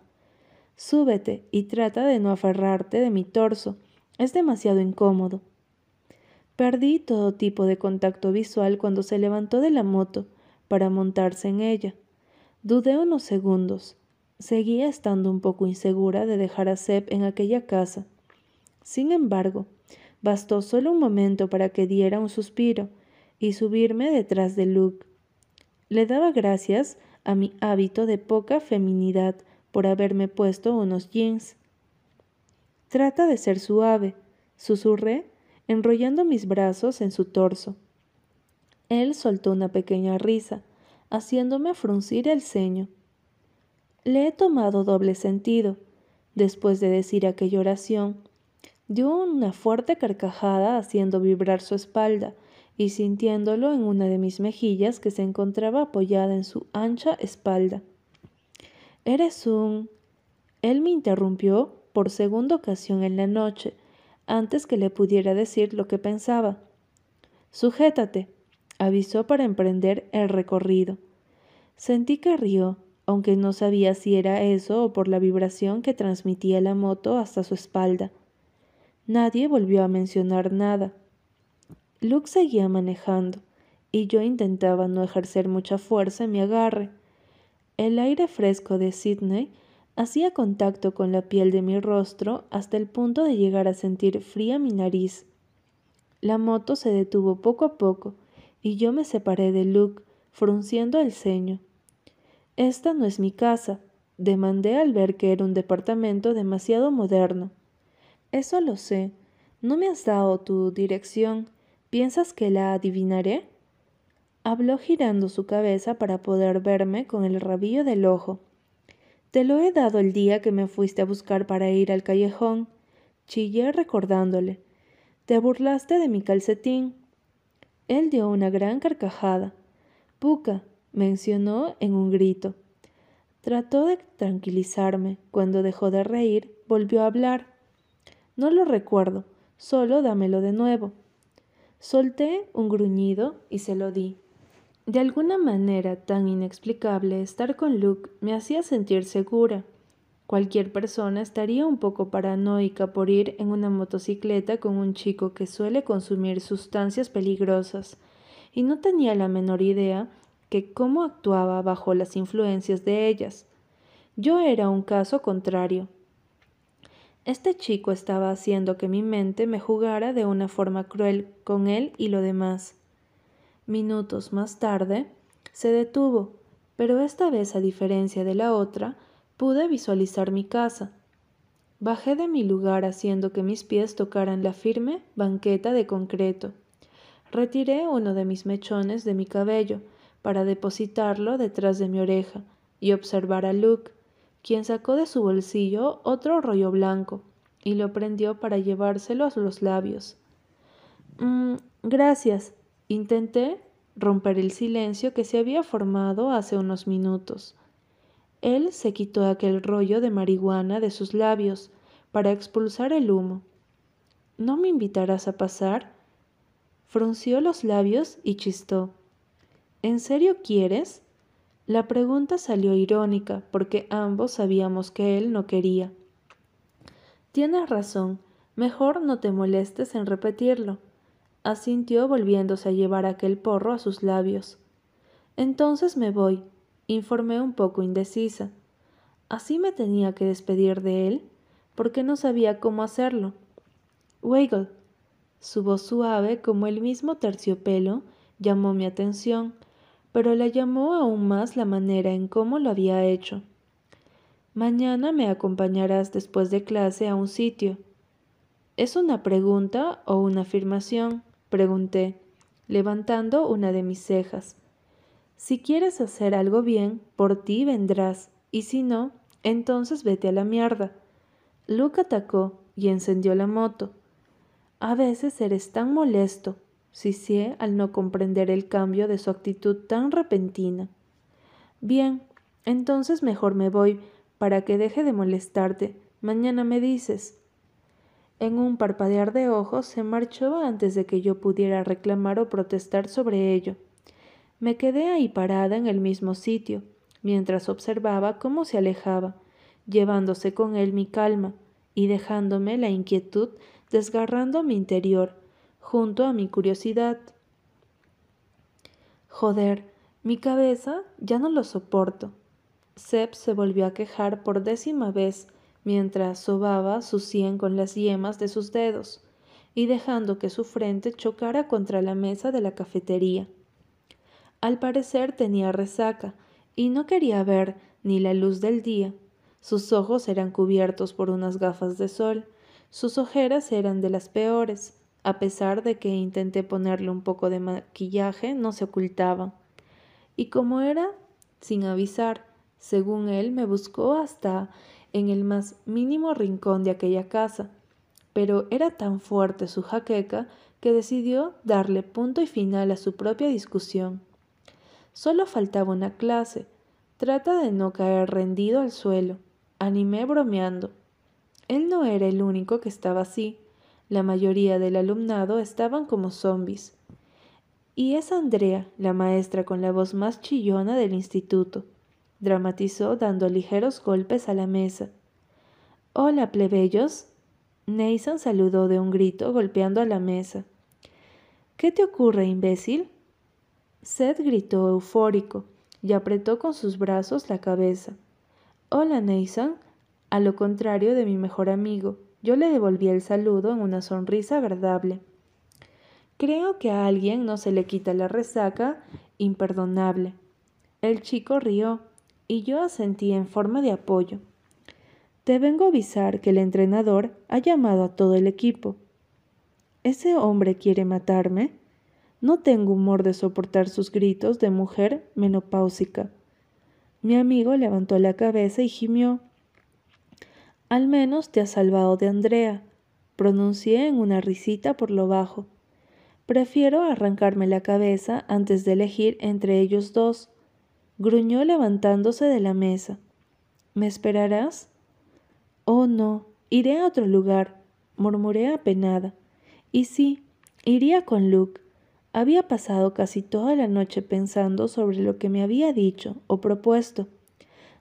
Súbete y trata de no aferrarte de mi torso, Es demasiado incómodo. Perdí todo tipo de contacto visual cuando se levantó de la moto para montarse en ella. Dudé unos segundos. Seguía estando un poco insegura de dejar a Seb en aquella casa. Sin embargo, bastó solo un momento para que diera un suspiro y subirme detrás de Luke. Le daba gracias a mi hábito de poca feminidad por haberme puesto unos jeans. Trata de ser suave, susurré, enrollando mis brazos en su torso. Él soltó una pequeña risa, haciéndome fruncir el ceño. Le he tomado doble sentido. Después de decir aquella oración, dio una fuerte carcajada haciendo vibrar su espalda y sintiéndolo en una de mis mejillas que se encontraba apoyada en su ancha espalda. Eres un... Él me interrumpió por segunda ocasión en la noche, antes que le pudiera decir lo que pensaba. Sujétate, avisó para emprender el recorrido. Sentí que rió, aunque no sabía si era eso o por la vibración que transmitía la moto hasta su espalda. Nadie volvió a mencionar nada. Luke seguía manejando, y yo intentaba no ejercer mucha fuerza en mi agarre. El aire fresco de Sydney hacía contacto con la piel de mi rostro hasta el punto de llegar a sentir fría mi nariz. La moto se detuvo poco a poco, y yo me separé de Luke, frunciendo el ceño. Esta no es mi casa, demandé al ver que era un departamento demasiado moderno. Eso lo sé. ¿No me has dado tu dirección? ¿Piensas que la adivinaré? Habló girando su cabeza para poder verme con el rabillo del ojo. Te lo he dado el día que me fuiste a buscar para ir al callejón. Chillé recordándole. Te burlaste de mi calcetín. Él dio una gran carcajada. Puca, mencionó en un grito. Trató de tranquilizarme. Cuando dejó de reír, volvió a hablar. No lo recuerdo, solo dámelo de nuevo. Solté un gruñido y se lo di. De alguna manera tan inexplicable, estar con Luke me hacía sentir segura. Cualquier persona estaría un poco paranoica por ir en una motocicleta con un chico que suele consumir sustancias peligrosas, y no tenía la menor idea que cómo actuaba bajo las influencias de ellas. Yo era un caso contrario. Este chico estaba haciendo que mi mente me jugara de una forma cruel con él y lo demás. Minutos más tarde, se detuvo, pero esta vez, a diferencia de la otra, pude visualizar mi casa. Bajé de mi lugar haciendo que mis pies tocaran la firme banqueta de concreto. Retiré uno de mis mechones de mi cabello para depositarlo detrás de mi oreja y observar a Luke, quien sacó de su bolsillo otro rollo blanco y lo prendió para llevárselo a los labios. Mm, gracias. Intenté romper el silencio que se había formado hace unos minutos. Él se quitó aquel rollo de marihuana de sus labios para expulsar el humo. ¿No me invitarás a pasar? Frunció los labios y chistó. ¿En serio quieres? La pregunta salió irónica porque ambos sabíamos que él no quería. Tienes razón, mejor no te molestes en repetirlo, asintió volviéndose a llevar aquel porro a sus labios. Entonces me voy, informé un poco indecisa. ¿Así me tenía que despedir de él? porque no sabía cómo hacerlo. Weigel. Su voz suave como el mismo terciopelo llamó mi atención pero la llamó aún más la manera en cómo lo había hecho. Mañana me acompañarás después de clase a un sitio. ¿Es una pregunta o una afirmación? Pregunté, levantando una de mis cejas. Si quieres hacer algo bien, por ti vendrás, y si no, entonces vete a la mierda. Luke atacó y encendió la moto. A veces eres tan molesto, Sisié al no comprender el cambio de su actitud tan repentina. Bien, entonces mejor me voy, para que deje de molestarte. Mañana me dices. En un parpadear de ojos se marchó antes de que yo pudiera reclamar o protestar sobre ello. Me quedé ahí parada en el mismo sitio, mientras observaba cómo se alejaba, llevándose con él mi calma y dejándome la inquietud desgarrando mi interior, junto a mi curiosidad. Joder, mi cabeza ya no lo soporto. Seb se volvió a quejar por décima vez mientras sobaba su sien con las yemas de sus dedos y dejando que su frente chocara contra la mesa de la cafetería. Al parecer tenía resaca y no quería ver ni la luz del día. Sus ojos eran cubiertos por unas gafas de sol, sus ojeras eran de las peores, a pesar de que intenté ponerle un poco de maquillaje, no se ocultaban. Y como era, sin avisar, según él, me buscó hasta en el más mínimo rincón de aquella casa, pero era tan fuerte su jaqueca que decidió darle punto y final a su propia discusión. Solo faltaba una clase. Trata de no caer rendido al suelo. Animé bromeando. Él no era el único que estaba así. La mayoría del alumnado estaban como zombis. Y es Andrea, la maestra con la voz más chillona del instituto, dramatizó dando ligeros golpes a la mesa. Hola, plebeyos, Nathan saludó de un grito, golpeando a la mesa. ¿Qué te ocurre, imbécil? Seth gritó eufórico y apretó con sus brazos la cabeza. Hola, Nathan. A lo contrario de mi mejor amigo, yo le devolví el saludo en una sonrisa agradable. Creo que a alguien no se le quita la resaca imperdonable. El chico rió y yo asentí en forma de apoyo. Te vengo a avisar que el entrenador ha llamado a todo el equipo. ¿Ese hombre quiere matarme? No tengo humor de soportar sus gritos de mujer menopáusica. Mi amigo levantó la cabeza y gimió. Al menos te has salvado de Andrea, pronuncié en una risita por lo bajo. Prefiero arrancarme la cabeza antes de elegir entre ellos dos, gruñó levantándose de la mesa. ¿Me esperarás? Oh, no, iré a otro lugar, murmuré apenada. Y sí, iría con Luke. Había pasado casi toda la noche pensando sobre lo que me había dicho o propuesto.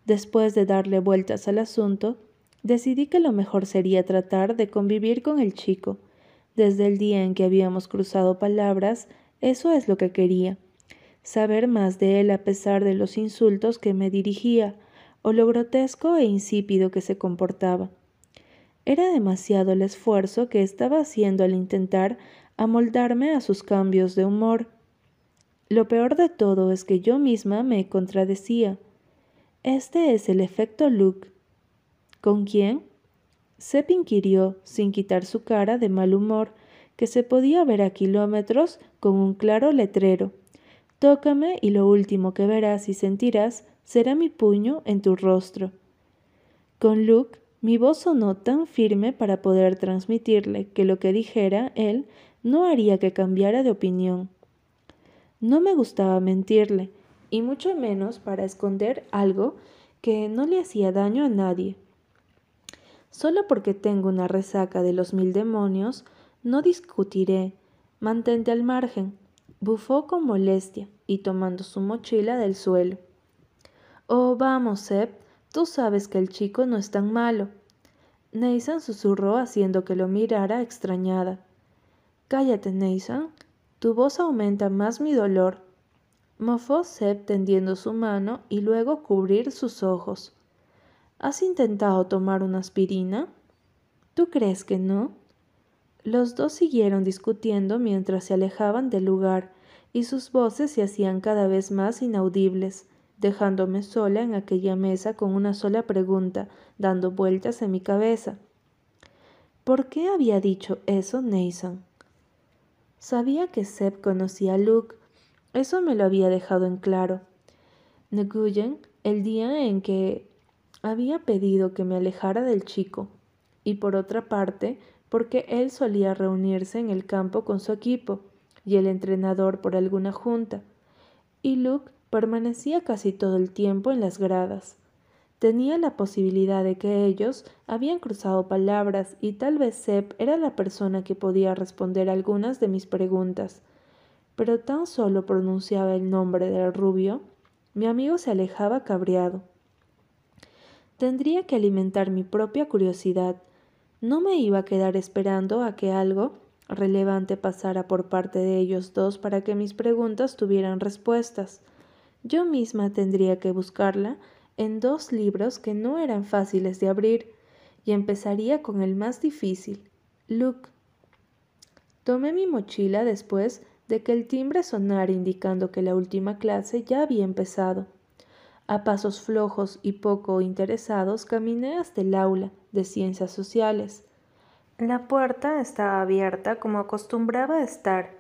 Después de darle vueltas al asunto, decidí que lo mejor sería tratar de convivir con el chico. Desde el día en que habíamos cruzado palabras, eso es lo que quería. Saber más de él a pesar de los insultos que me dirigía, o lo grotesco e insípido que se comportaba. Era demasiado el esfuerzo que estaba haciendo al intentar amoldarme a sus cambios de humor. Lo peor de todo es que yo misma me contradecía. Este es el efecto Luke. ¿Con quién? Sepp inquirió, sin quitar su cara de mal humor, que se podía ver a kilómetros con un claro letrero. Tócame y lo último que verás y sentirás será mi puño en tu rostro. Con Luke, mi voz sonó tan firme para poder transmitirle que lo que dijera él no haría que cambiara de opinión. No me gustaba mentirle, y mucho menos para esconder algo que no le hacía daño a nadie. Solo porque tengo una resaca de los mil demonios, no discutiré. Mantente al margen. Bufó con molestia y tomando su mochila del suelo. Oh, vamos, Seb, tú sabes que el chico no es tan malo. Nathan susurró haciendo que lo mirara extrañada. Cállate, Nathan. Tu voz aumenta más mi dolor. Mofó Seb tendiendo su mano y luego cubrir sus ojos. ¿Has intentado tomar una aspirina? ¿Tú crees que no? Los dos siguieron discutiendo mientras se alejaban del lugar y sus voces se hacían cada vez más inaudibles dejándome sola en aquella mesa con una sola pregunta dando vueltas en mi cabeza. ¿Por qué había dicho eso Nathan? Sabía que Seb conocía a Luke, eso me lo había dejado en claro. Nguyen, el día en que había pedido que me alejara del chico, y por otra parte, porque él solía reunirse en el campo con su equipo, y el entrenador por alguna junta, y Luke permanecía casi todo el tiempo en las gradas. Tenía la posibilidad de que ellos habían cruzado palabras y tal vez Sepp era la persona que podía responder algunas de mis preguntas. Pero tan solo pronunciaba el nombre del rubio, mi amigo se alejaba cabreado. Tendría que alimentar mi propia curiosidad. No me iba a quedar esperando a que algo relevante pasara por parte de ellos dos para que mis preguntas tuvieran respuestas. Yo misma tendría que buscarla en dos libros que no eran fáciles de abrir, y empezaría con el más difícil, Luke. Tomé mi mochila después de que el timbre sonara indicando que la última clase ya había empezado. A pasos flojos y poco interesados caminé hasta el aula de ciencias sociales. La puerta estaba abierta como acostumbraba estar,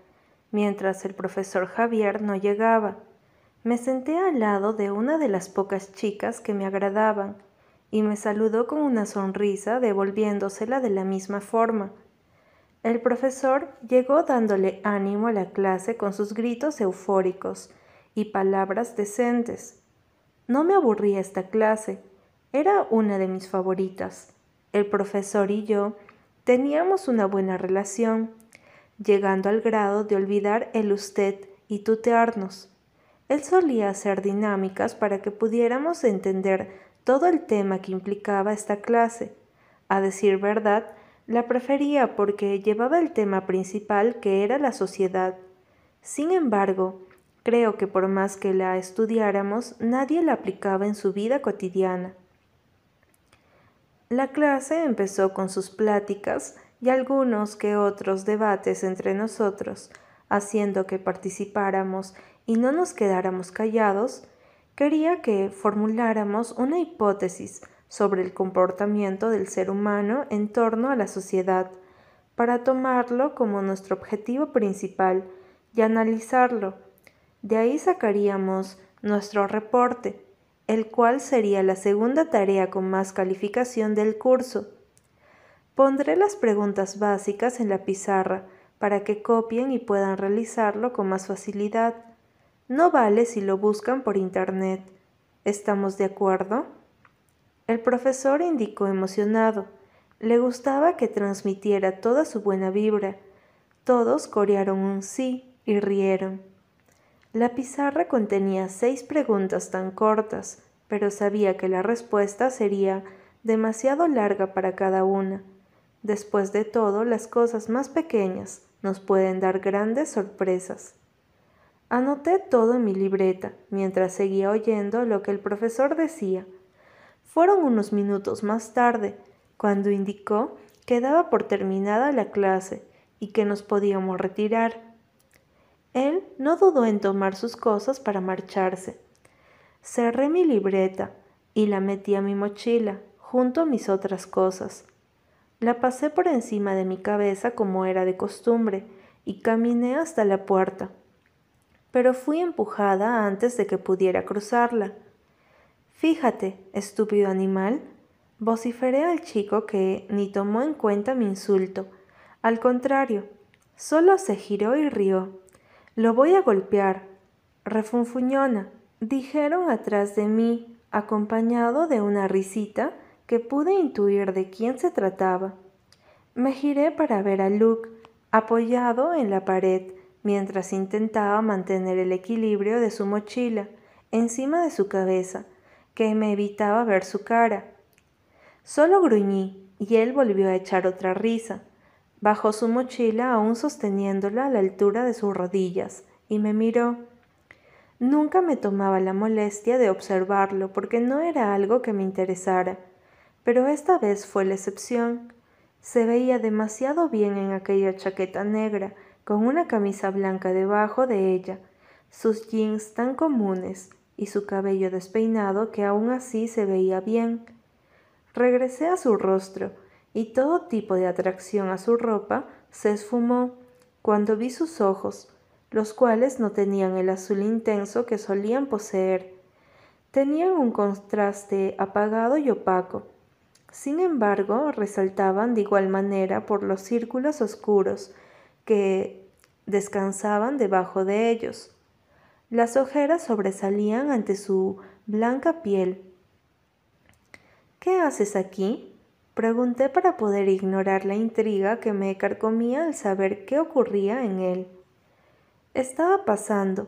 mientras el profesor Javier no llegaba. Me senté al lado de una de las pocas chicas que me agradaban y me saludó con una sonrisa devolviéndosela de la misma forma. El profesor llegó dándole ánimo a la clase con sus gritos eufóricos y palabras decentes. No me aburría esta clase, era una de mis favoritas. El profesor y yo teníamos una buena relación, llegando al grado de olvidar el usted y tutearnos. Él solía hacer dinámicas para que pudiéramos entender todo el tema que implicaba esta clase. A decir verdad, la prefería porque llevaba el tema principal que era la sociedad. Sin embargo, creo que por más que la estudiáramos, nadie la aplicaba en su vida cotidiana. La clase empezó con sus pláticas y algunos que otros debates entre nosotros, haciendo que participáramos y no nos quedáramos callados, quería que formuláramos una hipótesis sobre el comportamiento del ser humano en torno a la sociedad, para tomarlo como nuestro objetivo principal y analizarlo. De ahí sacaríamos nuestro reporte, el cual sería la segunda tarea con más calificación del curso. Pondré las preguntas básicas en la pizarra para que copien y puedan realizarlo con más facilidad. No vale si lo buscan por Internet. ¿Estamos de acuerdo? El profesor indicó emocionado. Le gustaba que transmitiera toda su buena vibra. Todos corearon un sí y rieron. La pizarra contenía seis preguntas tan cortas, pero sabía que la respuesta sería demasiado larga para cada una. Después de todo, las cosas más pequeñas nos pueden dar grandes sorpresas. Anoté todo en mi libreta mientras seguía oyendo lo que el profesor decía. Fueron unos minutos más tarde cuando indicó que daba por terminada la clase y que nos podíamos retirar. Él no dudó en tomar sus cosas para marcharse. Cerré mi libreta y la metí a mi mochila junto a mis otras cosas. La pasé por encima de mi cabeza como era de costumbre y caminé hasta la puerta pero fui empujada antes de que pudiera cruzarla. Fíjate, estúpido animal, vociferé al chico que ni tomó en cuenta mi insulto. Al contrario, solo se giró y rió. Lo voy a golpear. Refunfuñona, dijeron atrás de mí, acompañado de una risita que pude intuir de quién se trataba. Me giré para ver a Luke, apoyado en la pared, mientras intentaba mantener el equilibrio de su mochila encima de su cabeza, que me evitaba ver su cara. Solo gruñí y él volvió a echar otra risa. Bajó su mochila aún sosteniéndola a la altura de sus rodillas y me miró. Nunca me tomaba la molestia de observarlo porque no era algo que me interesara, pero esta vez fue la excepción. Se veía demasiado bien en aquella chaqueta negra con una camisa blanca debajo de ella, sus jeans tan comunes y su cabello despeinado que aún así se veía bien. Regresé a su rostro y todo tipo de atracción a su ropa se esfumó cuando vi sus ojos, los cuales no tenían el azul intenso que solían poseer. Tenían un contraste apagado y opaco. Sin embargo, resaltaban de igual manera por los círculos oscuros que descansaban debajo de ellos. Las ojeras sobresalían ante su blanca piel. ¿Qué haces aquí? Pregunté para poder ignorar la intriga que me carcomía al saber qué ocurría en él. Estaba pasando,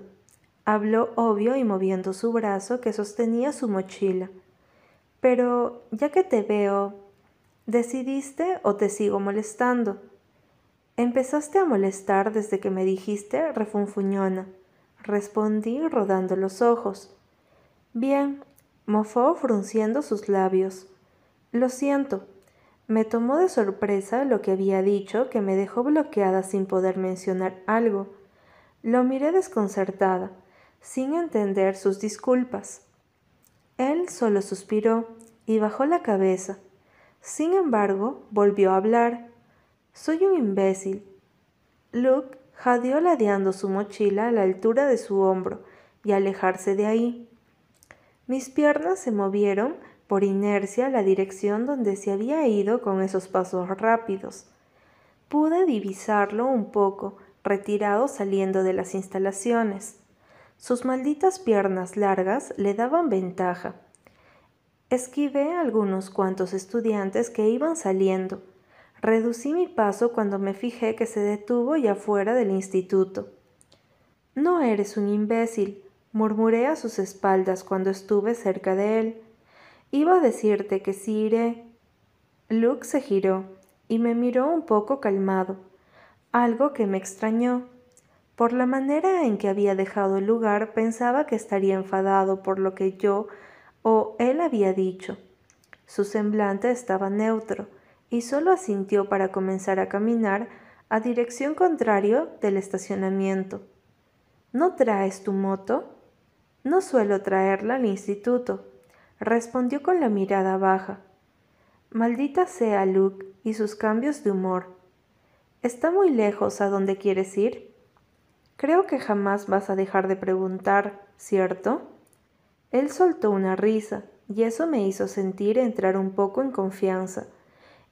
habló obvio y moviendo su brazo que sostenía su mochila. Pero ya que te veo, ¿Decidiste o te sigo molestando? Empezaste a molestar desde que me dijiste refunfuñona. Respondí rodando los ojos. Bien, mofó frunciendo sus labios. Lo siento. Me tomó de sorpresa lo que había dicho que me dejó bloqueada sin poder mencionar algo. Lo miré desconcertada, sin entender sus disculpas. Él solo suspiró y bajó la cabeza. Sin embargo, volvió a hablar. Soy un imbécil. Luke jadeó ladeando su mochila a la altura de su hombro y alejarse de ahí. Mis piernas se movieron por inercia la dirección donde se había ido con esos pasos rápidos. Pude divisarlo un poco, retirado saliendo de las instalaciones. Sus malditas piernas largas le daban ventaja. Esquivé a algunos cuantos estudiantes que iban saliendo Reducí mi paso cuando me fijé que se detuvo ya fuera del instituto. No eres un imbécil, murmuré a sus espaldas cuando estuve cerca de él. Iba a decirte que sí iré. Luke se giró y me miró un poco calmado, algo que me extrañó. Por la manera en que había dejado el lugar pensaba que estaría enfadado por lo que yo o él había dicho. Su semblante estaba neutro, y solo asintió para comenzar a caminar a dirección contrario del estacionamiento. ¿No traes tu moto? No suelo traerla al instituto, respondió con la mirada baja. Maldita sea Luke y sus cambios de humor. ¿Está muy lejos a donde quieres ir? Creo que jamás vas a dejar de preguntar, ¿cierto? Él soltó una risa, y eso me hizo sentir entrar un poco en confianza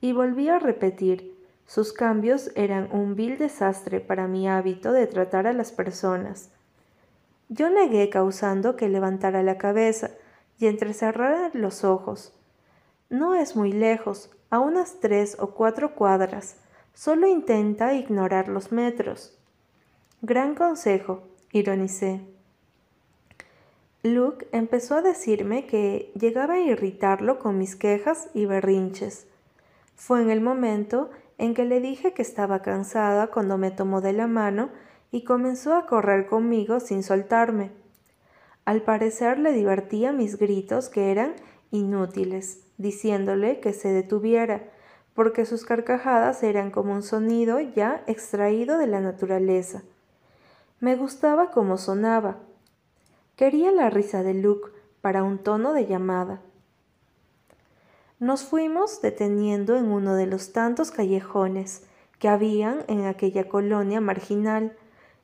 y volví a repetir, sus cambios eran un vil desastre para mi hábito de tratar a las personas. Yo negué causando que levantara la cabeza y entrecerrara los ojos. No es muy lejos, a unas tres o cuatro cuadras. Solo intenta ignorar los metros. Gran consejo, ironicé. Luke empezó a decirme que llegaba a irritarlo con mis quejas y berrinches. Fue en el momento en que le dije que estaba cansada cuando me tomó de la mano y comenzó a correr conmigo sin soltarme. Al parecer le divertía mis gritos que eran inútiles, diciéndole que se detuviera, porque sus carcajadas eran como un sonido ya extraído de la naturaleza. Me gustaba cómo sonaba. Quería la risa de Luke para un tono de llamada. Nos fuimos deteniendo en uno de los tantos callejones que habían en aquella colonia marginal,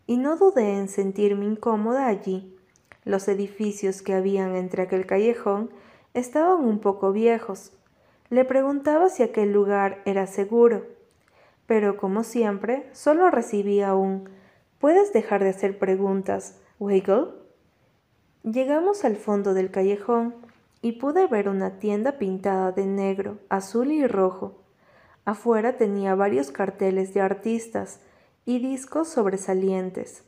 y no dudé en sentirme incómoda allí. Los edificios que habían entre aquel callejón estaban un poco viejos. Le preguntaba si aquel lugar era seguro, pero como siempre, solo recibía un ¿Puedes dejar de hacer preguntas, Wiggle? Llegamos al fondo del callejón y pude ver una tienda pintada de negro, azul y rojo. Afuera tenía varios carteles de artistas y discos sobresalientes.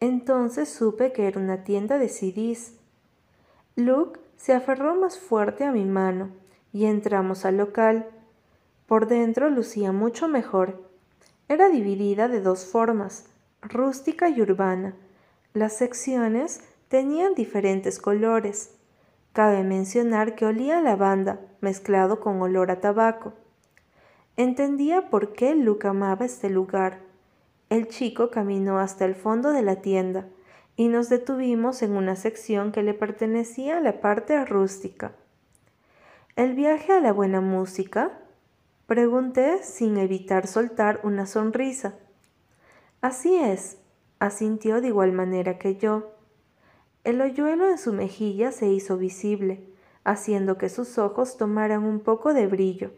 Entonces supe que era una tienda de CDs. Luke se aferró más fuerte a mi mano y entramos al local. Por dentro lucía mucho mejor. Era dividida de dos formas, rústica y urbana. Las secciones tenían diferentes colores Cabe mencionar que olía a lavanda mezclado con olor a tabaco. Entendía por qué Luke amaba este lugar. El chico caminó hasta el fondo de la tienda y nos detuvimos en una sección que le pertenecía a la parte rústica. ¿El viaje a la buena música? Pregunté sin evitar soltar una sonrisa. Así es, asintió de igual manera que yo. El hoyuelo en su mejilla se hizo visible, haciendo que sus ojos tomaran un poco de brillo,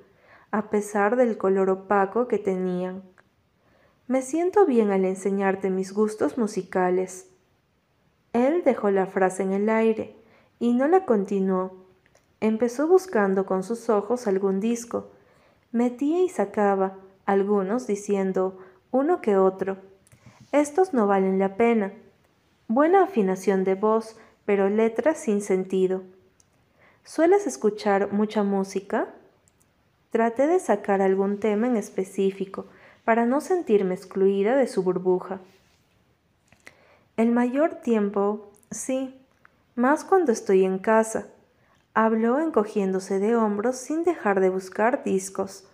a pesar del color opaco que tenían. Me siento bien al enseñarte mis gustos musicales. Él dejó la frase en el aire y no la continuó. Empezó buscando con sus ojos algún disco. Metía y sacaba, algunos diciendo uno que otro. Estos no valen la pena, Buena afinación de voz, pero letras sin sentido. ¿Sueles escuchar mucha música? Traté de sacar algún tema en específico para no sentirme excluida de su burbuja. El mayor tiempo, sí, más cuando estoy en casa, habló encogiéndose de hombros sin dejar de buscar discos.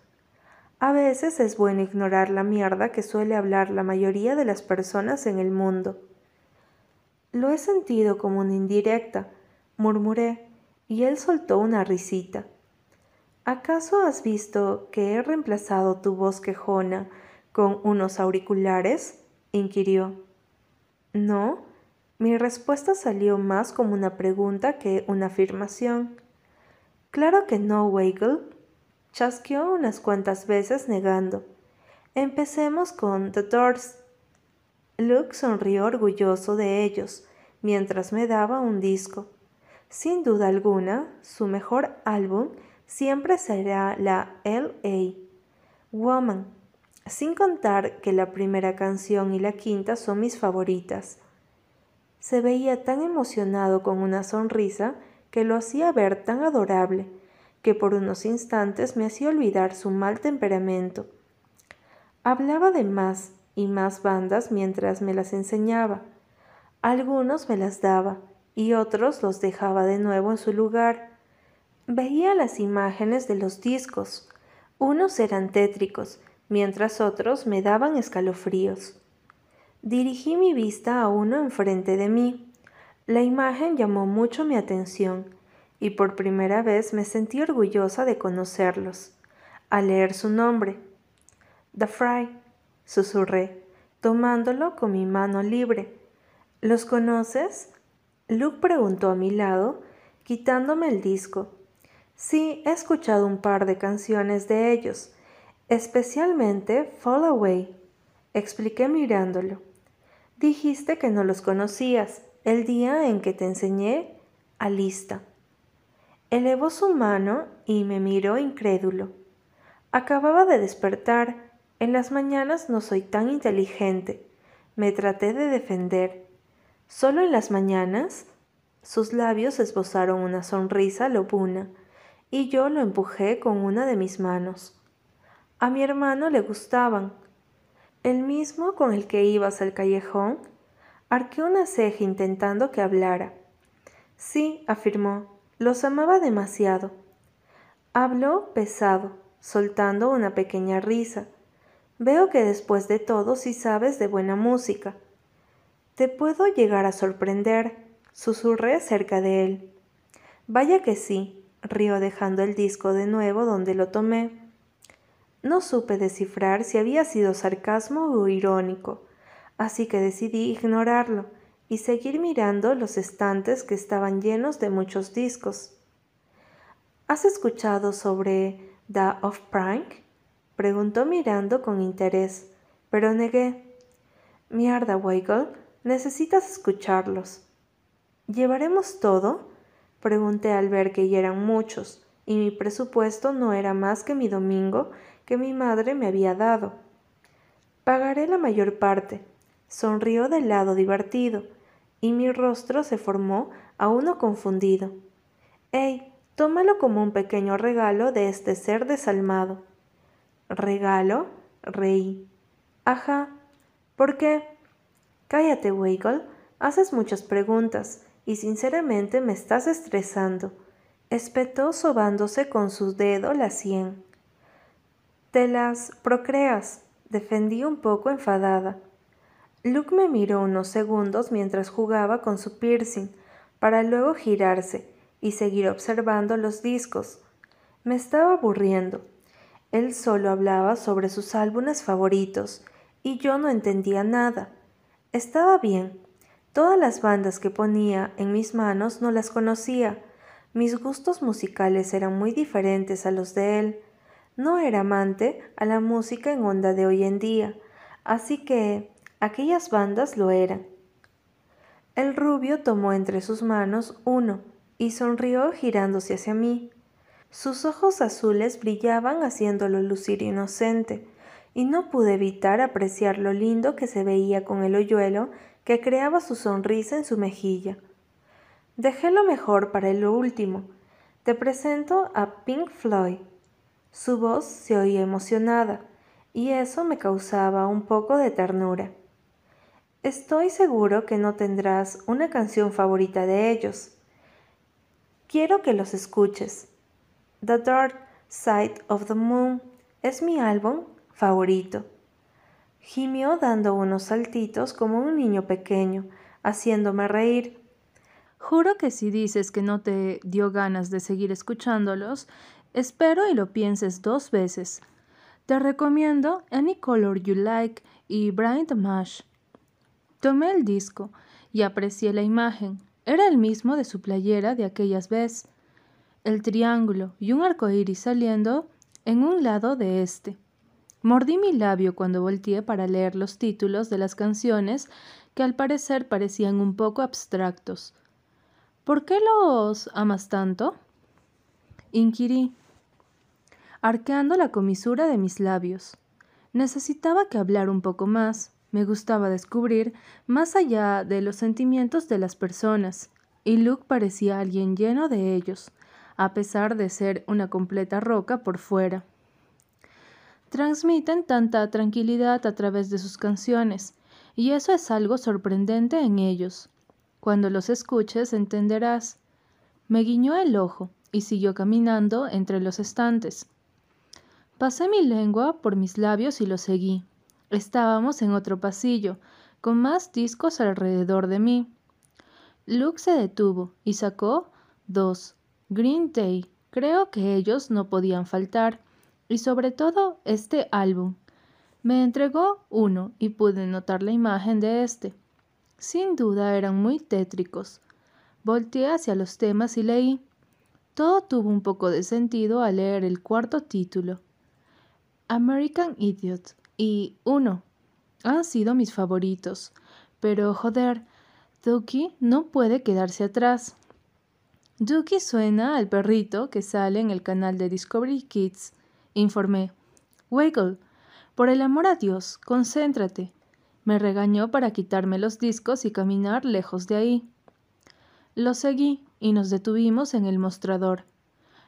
A veces es bueno ignorar la mierda que suele hablar la mayoría de las personas en el mundo. Lo he sentido como una indirecta, murmuré, y él soltó una risita. ¿Acaso has visto que he reemplazado tu voz quejona con unos auriculares? inquirió. No, mi respuesta salió más como una pregunta que una afirmación. Claro que no, Weigel. Chasqueó unas cuantas veces negando. Empecemos con The Doors. Luke sonrió orgulloso de ellos mientras me daba un disco. Sin duda alguna, su mejor álbum siempre será la LA Woman, sin contar que la primera canción y la quinta son mis favoritas. Se veía tan emocionado con una sonrisa que lo hacía ver tan adorable, que por unos instantes me hacía olvidar su mal temperamento. Hablaba de más y más bandas mientras me las enseñaba. Algunos me las daba y otros los dejaba de nuevo en su lugar. Veía las imágenes de los discos. Unos eran tétricos, mientras otros me daban escalofríos. Dirigí mi vista a uno enfrente de mí. La imagen llamó mucho mi atención y por primera vez me sentí orgullosa de conocerlos. Al leer su nombre, The Fry, susurré, tomándolo con mi mano libre. ¿Los conoces? Luke preguntó a mi lado, quitándome el disco. Sí, he escuchado un par de canciones de ellos, especialmente Fall Away, expliqué mirándolo. Dijiste que no los conocías el día en que te enseñé a lista. Elevó su mano y me miró incrédulo. Acababa de despertar. En las mañanas no soy tan inteligente. Me traté de defender. ¿Solo en las mañanas? Sus labios esbozaron una sonrisa lobuna y yo lo empujé con una de mis manos. A mi hermano le gustaban. El mismo con el que ibas al callejón. Arqueó una ceja intentando que hablara. Sí, afirmó, los amaba demasiado. Habló pesado, soltando una pequeña risa. Veo que después de todo sí sabes de buena música. Te puedo llegar a sorprender, susurré cerca de él. Vaya que sí, rió dejando el disco de nuevo donde lo tomé. No supe descifrar si había sido sarcasmo o irónico, así que decidí ignorarlo y seguir mirando los estantes que estaban llenos de muchos discos. ¿Has escuchado sobre The Off-Prank? preguntó mirando con interés, pero negué. Mierda, Weigel, necesitas escucharlos. ¿Llevaremos todo? Pregunté al ver que ya eran muchos, y mi presupuesto no era más que mi domingo que mi madre me había dado. Pagaré la mayor parte. Sonrió del lado divertido, y mi rostro se formó a uno confundido. ¡Ey! Tómalo como un pequeño regalo de este ser desalmado. ¿Regalo? Reí. Ajá. ¿Por qué? Cállate, Weigel. Haces muchas preguntas y sinceramente me estás estresando, espetó sobándose con su dedo la sien. Te las procreas, defendí un poco enfadada. Luke me miró unos segundos mientras jugaba con su piercing, para luego girarse y seguir observando los discos. Me estaba aburriendo. Él solo hablaba sobre sus álbumes favoritos y yo no entendía nada. Estaba bien, Todas las bandas que ponía en mis manos no las conocía. Mis gustos musicales eran muy diferentes a los de él. No era amante a la música en onda de hoy en día, así que aquellas bandas lo eran. El rubio tomó entre sus manos uno y sonrió girándose hacia mí. Sus ojos azules brillaban haciéndolo lucir inocente, y no pude evitar apreciar lo lindo que se veía con el hoyuelo que creaba su sonrisa en su mejilla. Dejé lo mejor para lo último. Te presento a Pink Floyd. Su voz se oía emocionada, y eso me causaba un poco de ternura. Estoy seguro que no tendrás una canción favorita de ellos. Quiero que los escuches. The Dark Side of the Moon es mi álbum favorito. Gimió dando unos saltitos como un niño pequeño, haciéndome reír. Juro que si dices que no te dio ganas de seguir escuchándolos, espero y lo pienses dos veces. Te recomiendo Any Color You Like y Bright Mash. Tomé el disco y aprecié la imagen. Era el mismo de su playera de aquellas veces. El triángulo y un arco iris saliendo en un lado de este. Mordí mi labio cuando volteé para leer los títulos de las canciones que al parecer parecían un poco abstractos. ¿Por qué los amas tanto? inquirí, arqueando la comisura de mis labios. Necesitaba que hablar un poco más. Me gustaba descubrir más allá de los sentimientos de las personas, y Luke parecía alguien lleno de ellos, a pesar de ser una completa roca por fuera transmiten tanta tranquilidad a través de sus canciones, y eso es algo sorprendente en ellos. Cuando los escuches entenderás. Me guiñó el ojo y siguió caminando entre los estantes. Pasé mi lengua por mis labios y lo seguí. Estábamos en otro pasillo, con más discos alrededor de mí. Luke se detuvo y sacó dos. Green Day. Creo que ellos no podían faltar y sobre todo este álbum. Me entregó uno y pude notar la imagen de este. Sin duda eran muy tétricos. Volteé hacia los temas y leí. Todo tuvo un poco de sentido al leer el cuarto título. American Idiot y uno. Han sido mis favoritos. Pero joder, Dookie no puede quedarse atrás. Dookie suena al perrito que sale en el canal de Discovery Kids informé. Wiggle, por el amor a Dios, concéntrate. Me regañó para quitarme los discos y caminar lejos de ahí. Lo seguí y nos detuvimos en el mostrador.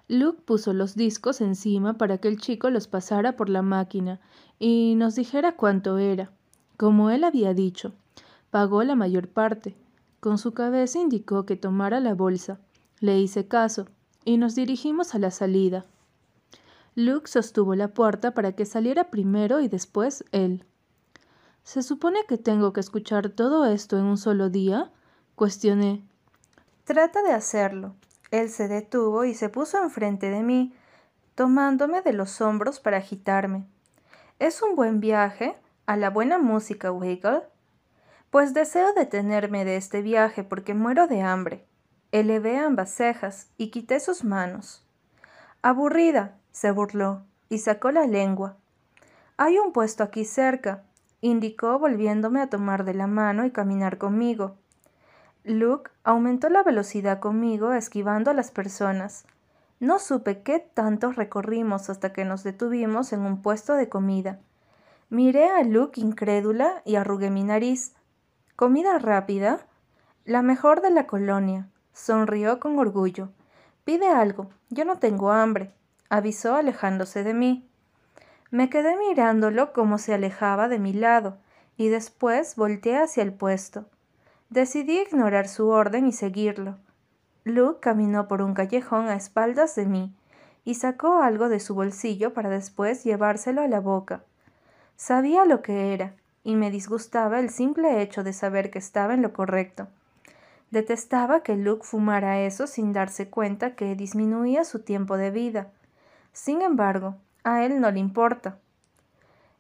Luke puso los discos encima para que el chico los pasara por la máquina y nos dijera cuánto era. Como él había dicho, pagó la mayor parte. Con su cabeza indicó que tomara la bolsa. Le hice caso y nos dirigimos a la salida. Luke sostuvo la puerta para que saliera primero y después él. ¿Se supone que tengo que escuchar todo esto en un solo día? cuestioné. Trata de hacerlo. Él se detuvo y se puso enfrente de mí, tomándome de los hombros para agitarme. ¿Es un buen viaje? ¿A la buena música, Wiggle? Pues deseo detenerme de este viaje porque muero de hambre. Elevé ambas cejas y quité sus manos. Aburrida, se burló y sacó la lengua. Hay un puesto aquí cerca, indicó volviéndome a tomar de la mano y caminar conmigo. Luke aumentó la velocidad conmigo esquivando a las personas. No supe qué tanto recorrimos hasta que nos detuvimos en un puesto de comida. Miré a Luke incrédula y arrugué mi nariz. ¿Comida rápida? La mejor de la colonia. Sonrió con orgullo. Pide algo. Yo no tengo hambre avisó alejándose de mí. Me quedé mirándolo como se alejaba de mi lado, y después volteé hacia el puesto. Decidí ignorar su orden y seguirlo. Luke caminó por un callejón a espaldas de mí, y sacó algo de su bolsillo para después llevárselo a la boca. Sabía lo que era, y me disgustaba el simple hecho de saber que estaba en lo correcto. Detestaba que Luke fumara eso sin darse cuenta que disminuía su tiempo de vida. Sin embargo, a él no le importa.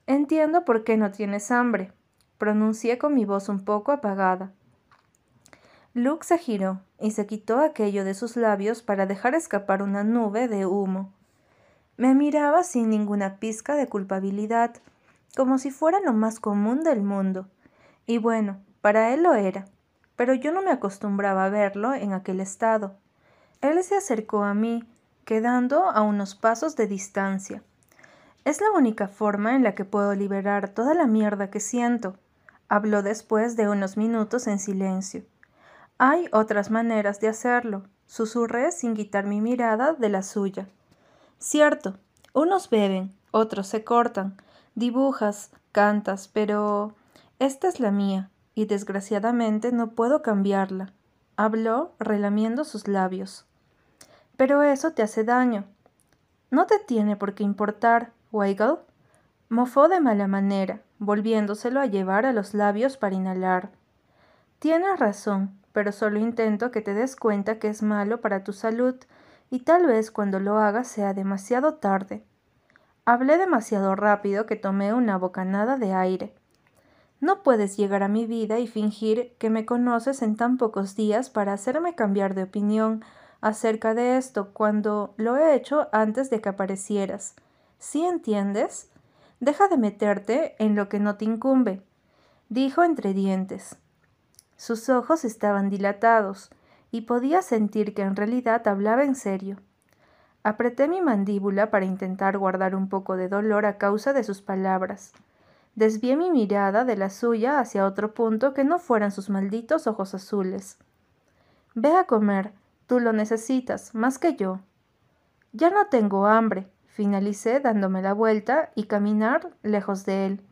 Entiendo por qué no tienes hambre, pronuncié con mi voz un poco apagada. Luke se giró y se quitó aquello de sus labios para dejar escapar una nube de humo. Me miraba sin ninguna pizca de culpabilidad, como si fuera lo más común del mundo. Y bueno, para él lo era, pero yo no me acostumbraba a verlo en aquel estado. Él se acercó a mí quedando a unos pasos de distancia. Es la única forma en la que puedo liberar toda la mierda que siento, habló después de unos minutos en silencio. Hay otras maneras de hacerlo, susurré sin quitar mi mirada de la suya. Cierto, Unos beben, otros se cortan, dibujas, cantas, pero esta es la mía, y desgraciadamente no puedo cambiarla. Habló relamiendo sus labios. Pero eso te hace daño. No te tiene por qué importar, Weigel. Mofó de mala manera, volviéndoselo a llevar a los labios para inhalar. Tienes razón, pero solo intento que te des cuenta que es malo para tu salud, y tal vez cuando lo hagas sea demasiado tarde. Hablé demasiado rápido que tomé una bocanada de aire. No puedes llegar a mi vida y fingir que me conoces en tan pocos días para hacerme cambiar de opinión acerca de esto cuando lo he hecho antes de que aparecieras. ¿Sí entiendes? Deja de meterte en lo que no te incumbe, dijo entre dientes. Sus ojos estaban dilatados, y podía sentir que en realidad hablaba en serio. Apreté mi mandíbula para intentar guardar un poco de dolor a causa de sus palabras. Desvié mi mirada de la suya hacia otro punto que no fueran sus malditos ojos azules. Ve a comer, tú lo necesitas, más que yo. Ya no tengo hambre, finalicé dándome la vuelta y caminar lejos de él.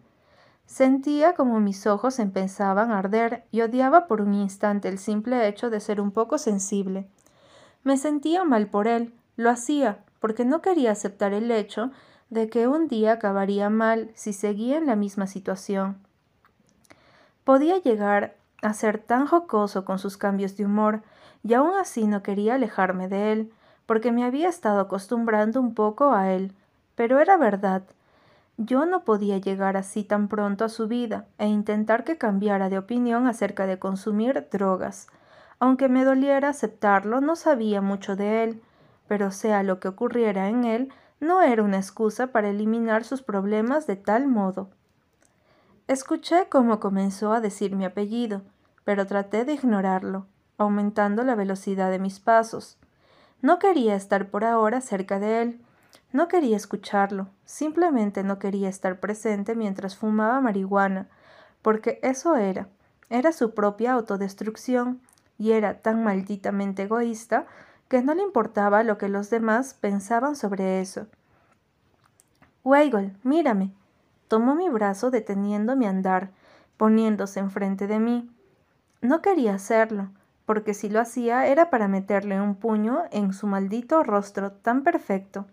Sentía como mis ojos empezaban a arder y odiaba por un instante el simple hecho de ser un poco sensible. Me sentía mal por él, lo hacía porque no quería aceptar el hecho de que un día acabaría mal si seguía en la misma situación. Podía llegar a ser tan jocoso con sus cambios de humor, y aún así no quería alejarme de él, porque me había estado acostumbrando un poco a él. Pero era verdad. Yo no podía llegar así tan pronto a su vida e intentar que cambiara de opinión acerca de consumir drogas. Aunque me doliera aceptarlo, no sabía mucho de él, pero sea lo que ocurriera en él, no era una excusa para eliminar sus problemas de tal modo. Escuché cómo comenzó a decir mi apellido, pero traté de ignorarlo, aumentando la velocidad de mis pasos. No quería estar por ahora cerca de él, no quería escucharlo, simplemente no quería estar presente mientras fumaba marihuana, porque eso era, era su propia autodestrucción, y era tan malditamente egoísta que no le importaba lo que los demás pensaban sobre eso. Weigel, mírame. Tomó mi brazo deteniendo mi andar, poniéndose enfrente de mí. No quería hacerlo, porque si lo hacía era para meterle un puño en su maldito rostro tan perfecto.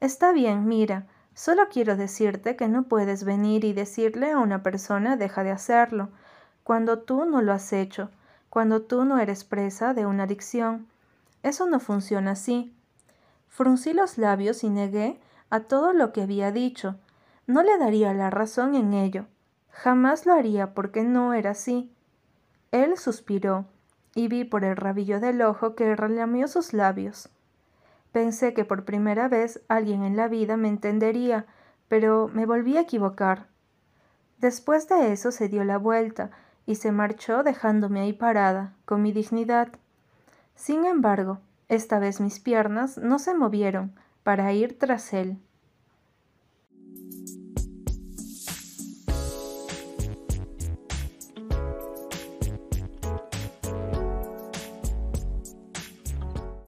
Está bien, mira, solo quiero decirte que no puedes venir y decirle a una persona deja de hacerlo, cuando tú no lo has hecho, cuando tú no eres presa de una adicción. Eso no funciona así. Fruncí los labios y negué a todo lo que había dicho. No le daría la razón en ello. Jamás lo haría porque no era así. Él suspiró, y vi por el rabillo del ojo que relamió sus labios. Pensé que por primera vez alguien en la vida me entendería, pero me volví a equivocar. Después de eso se dio la vuelta y se marchó dejándome ahí parada, con mi dignidad. Sin embargo, esta vez mis piernas no se movieron para ir tras él.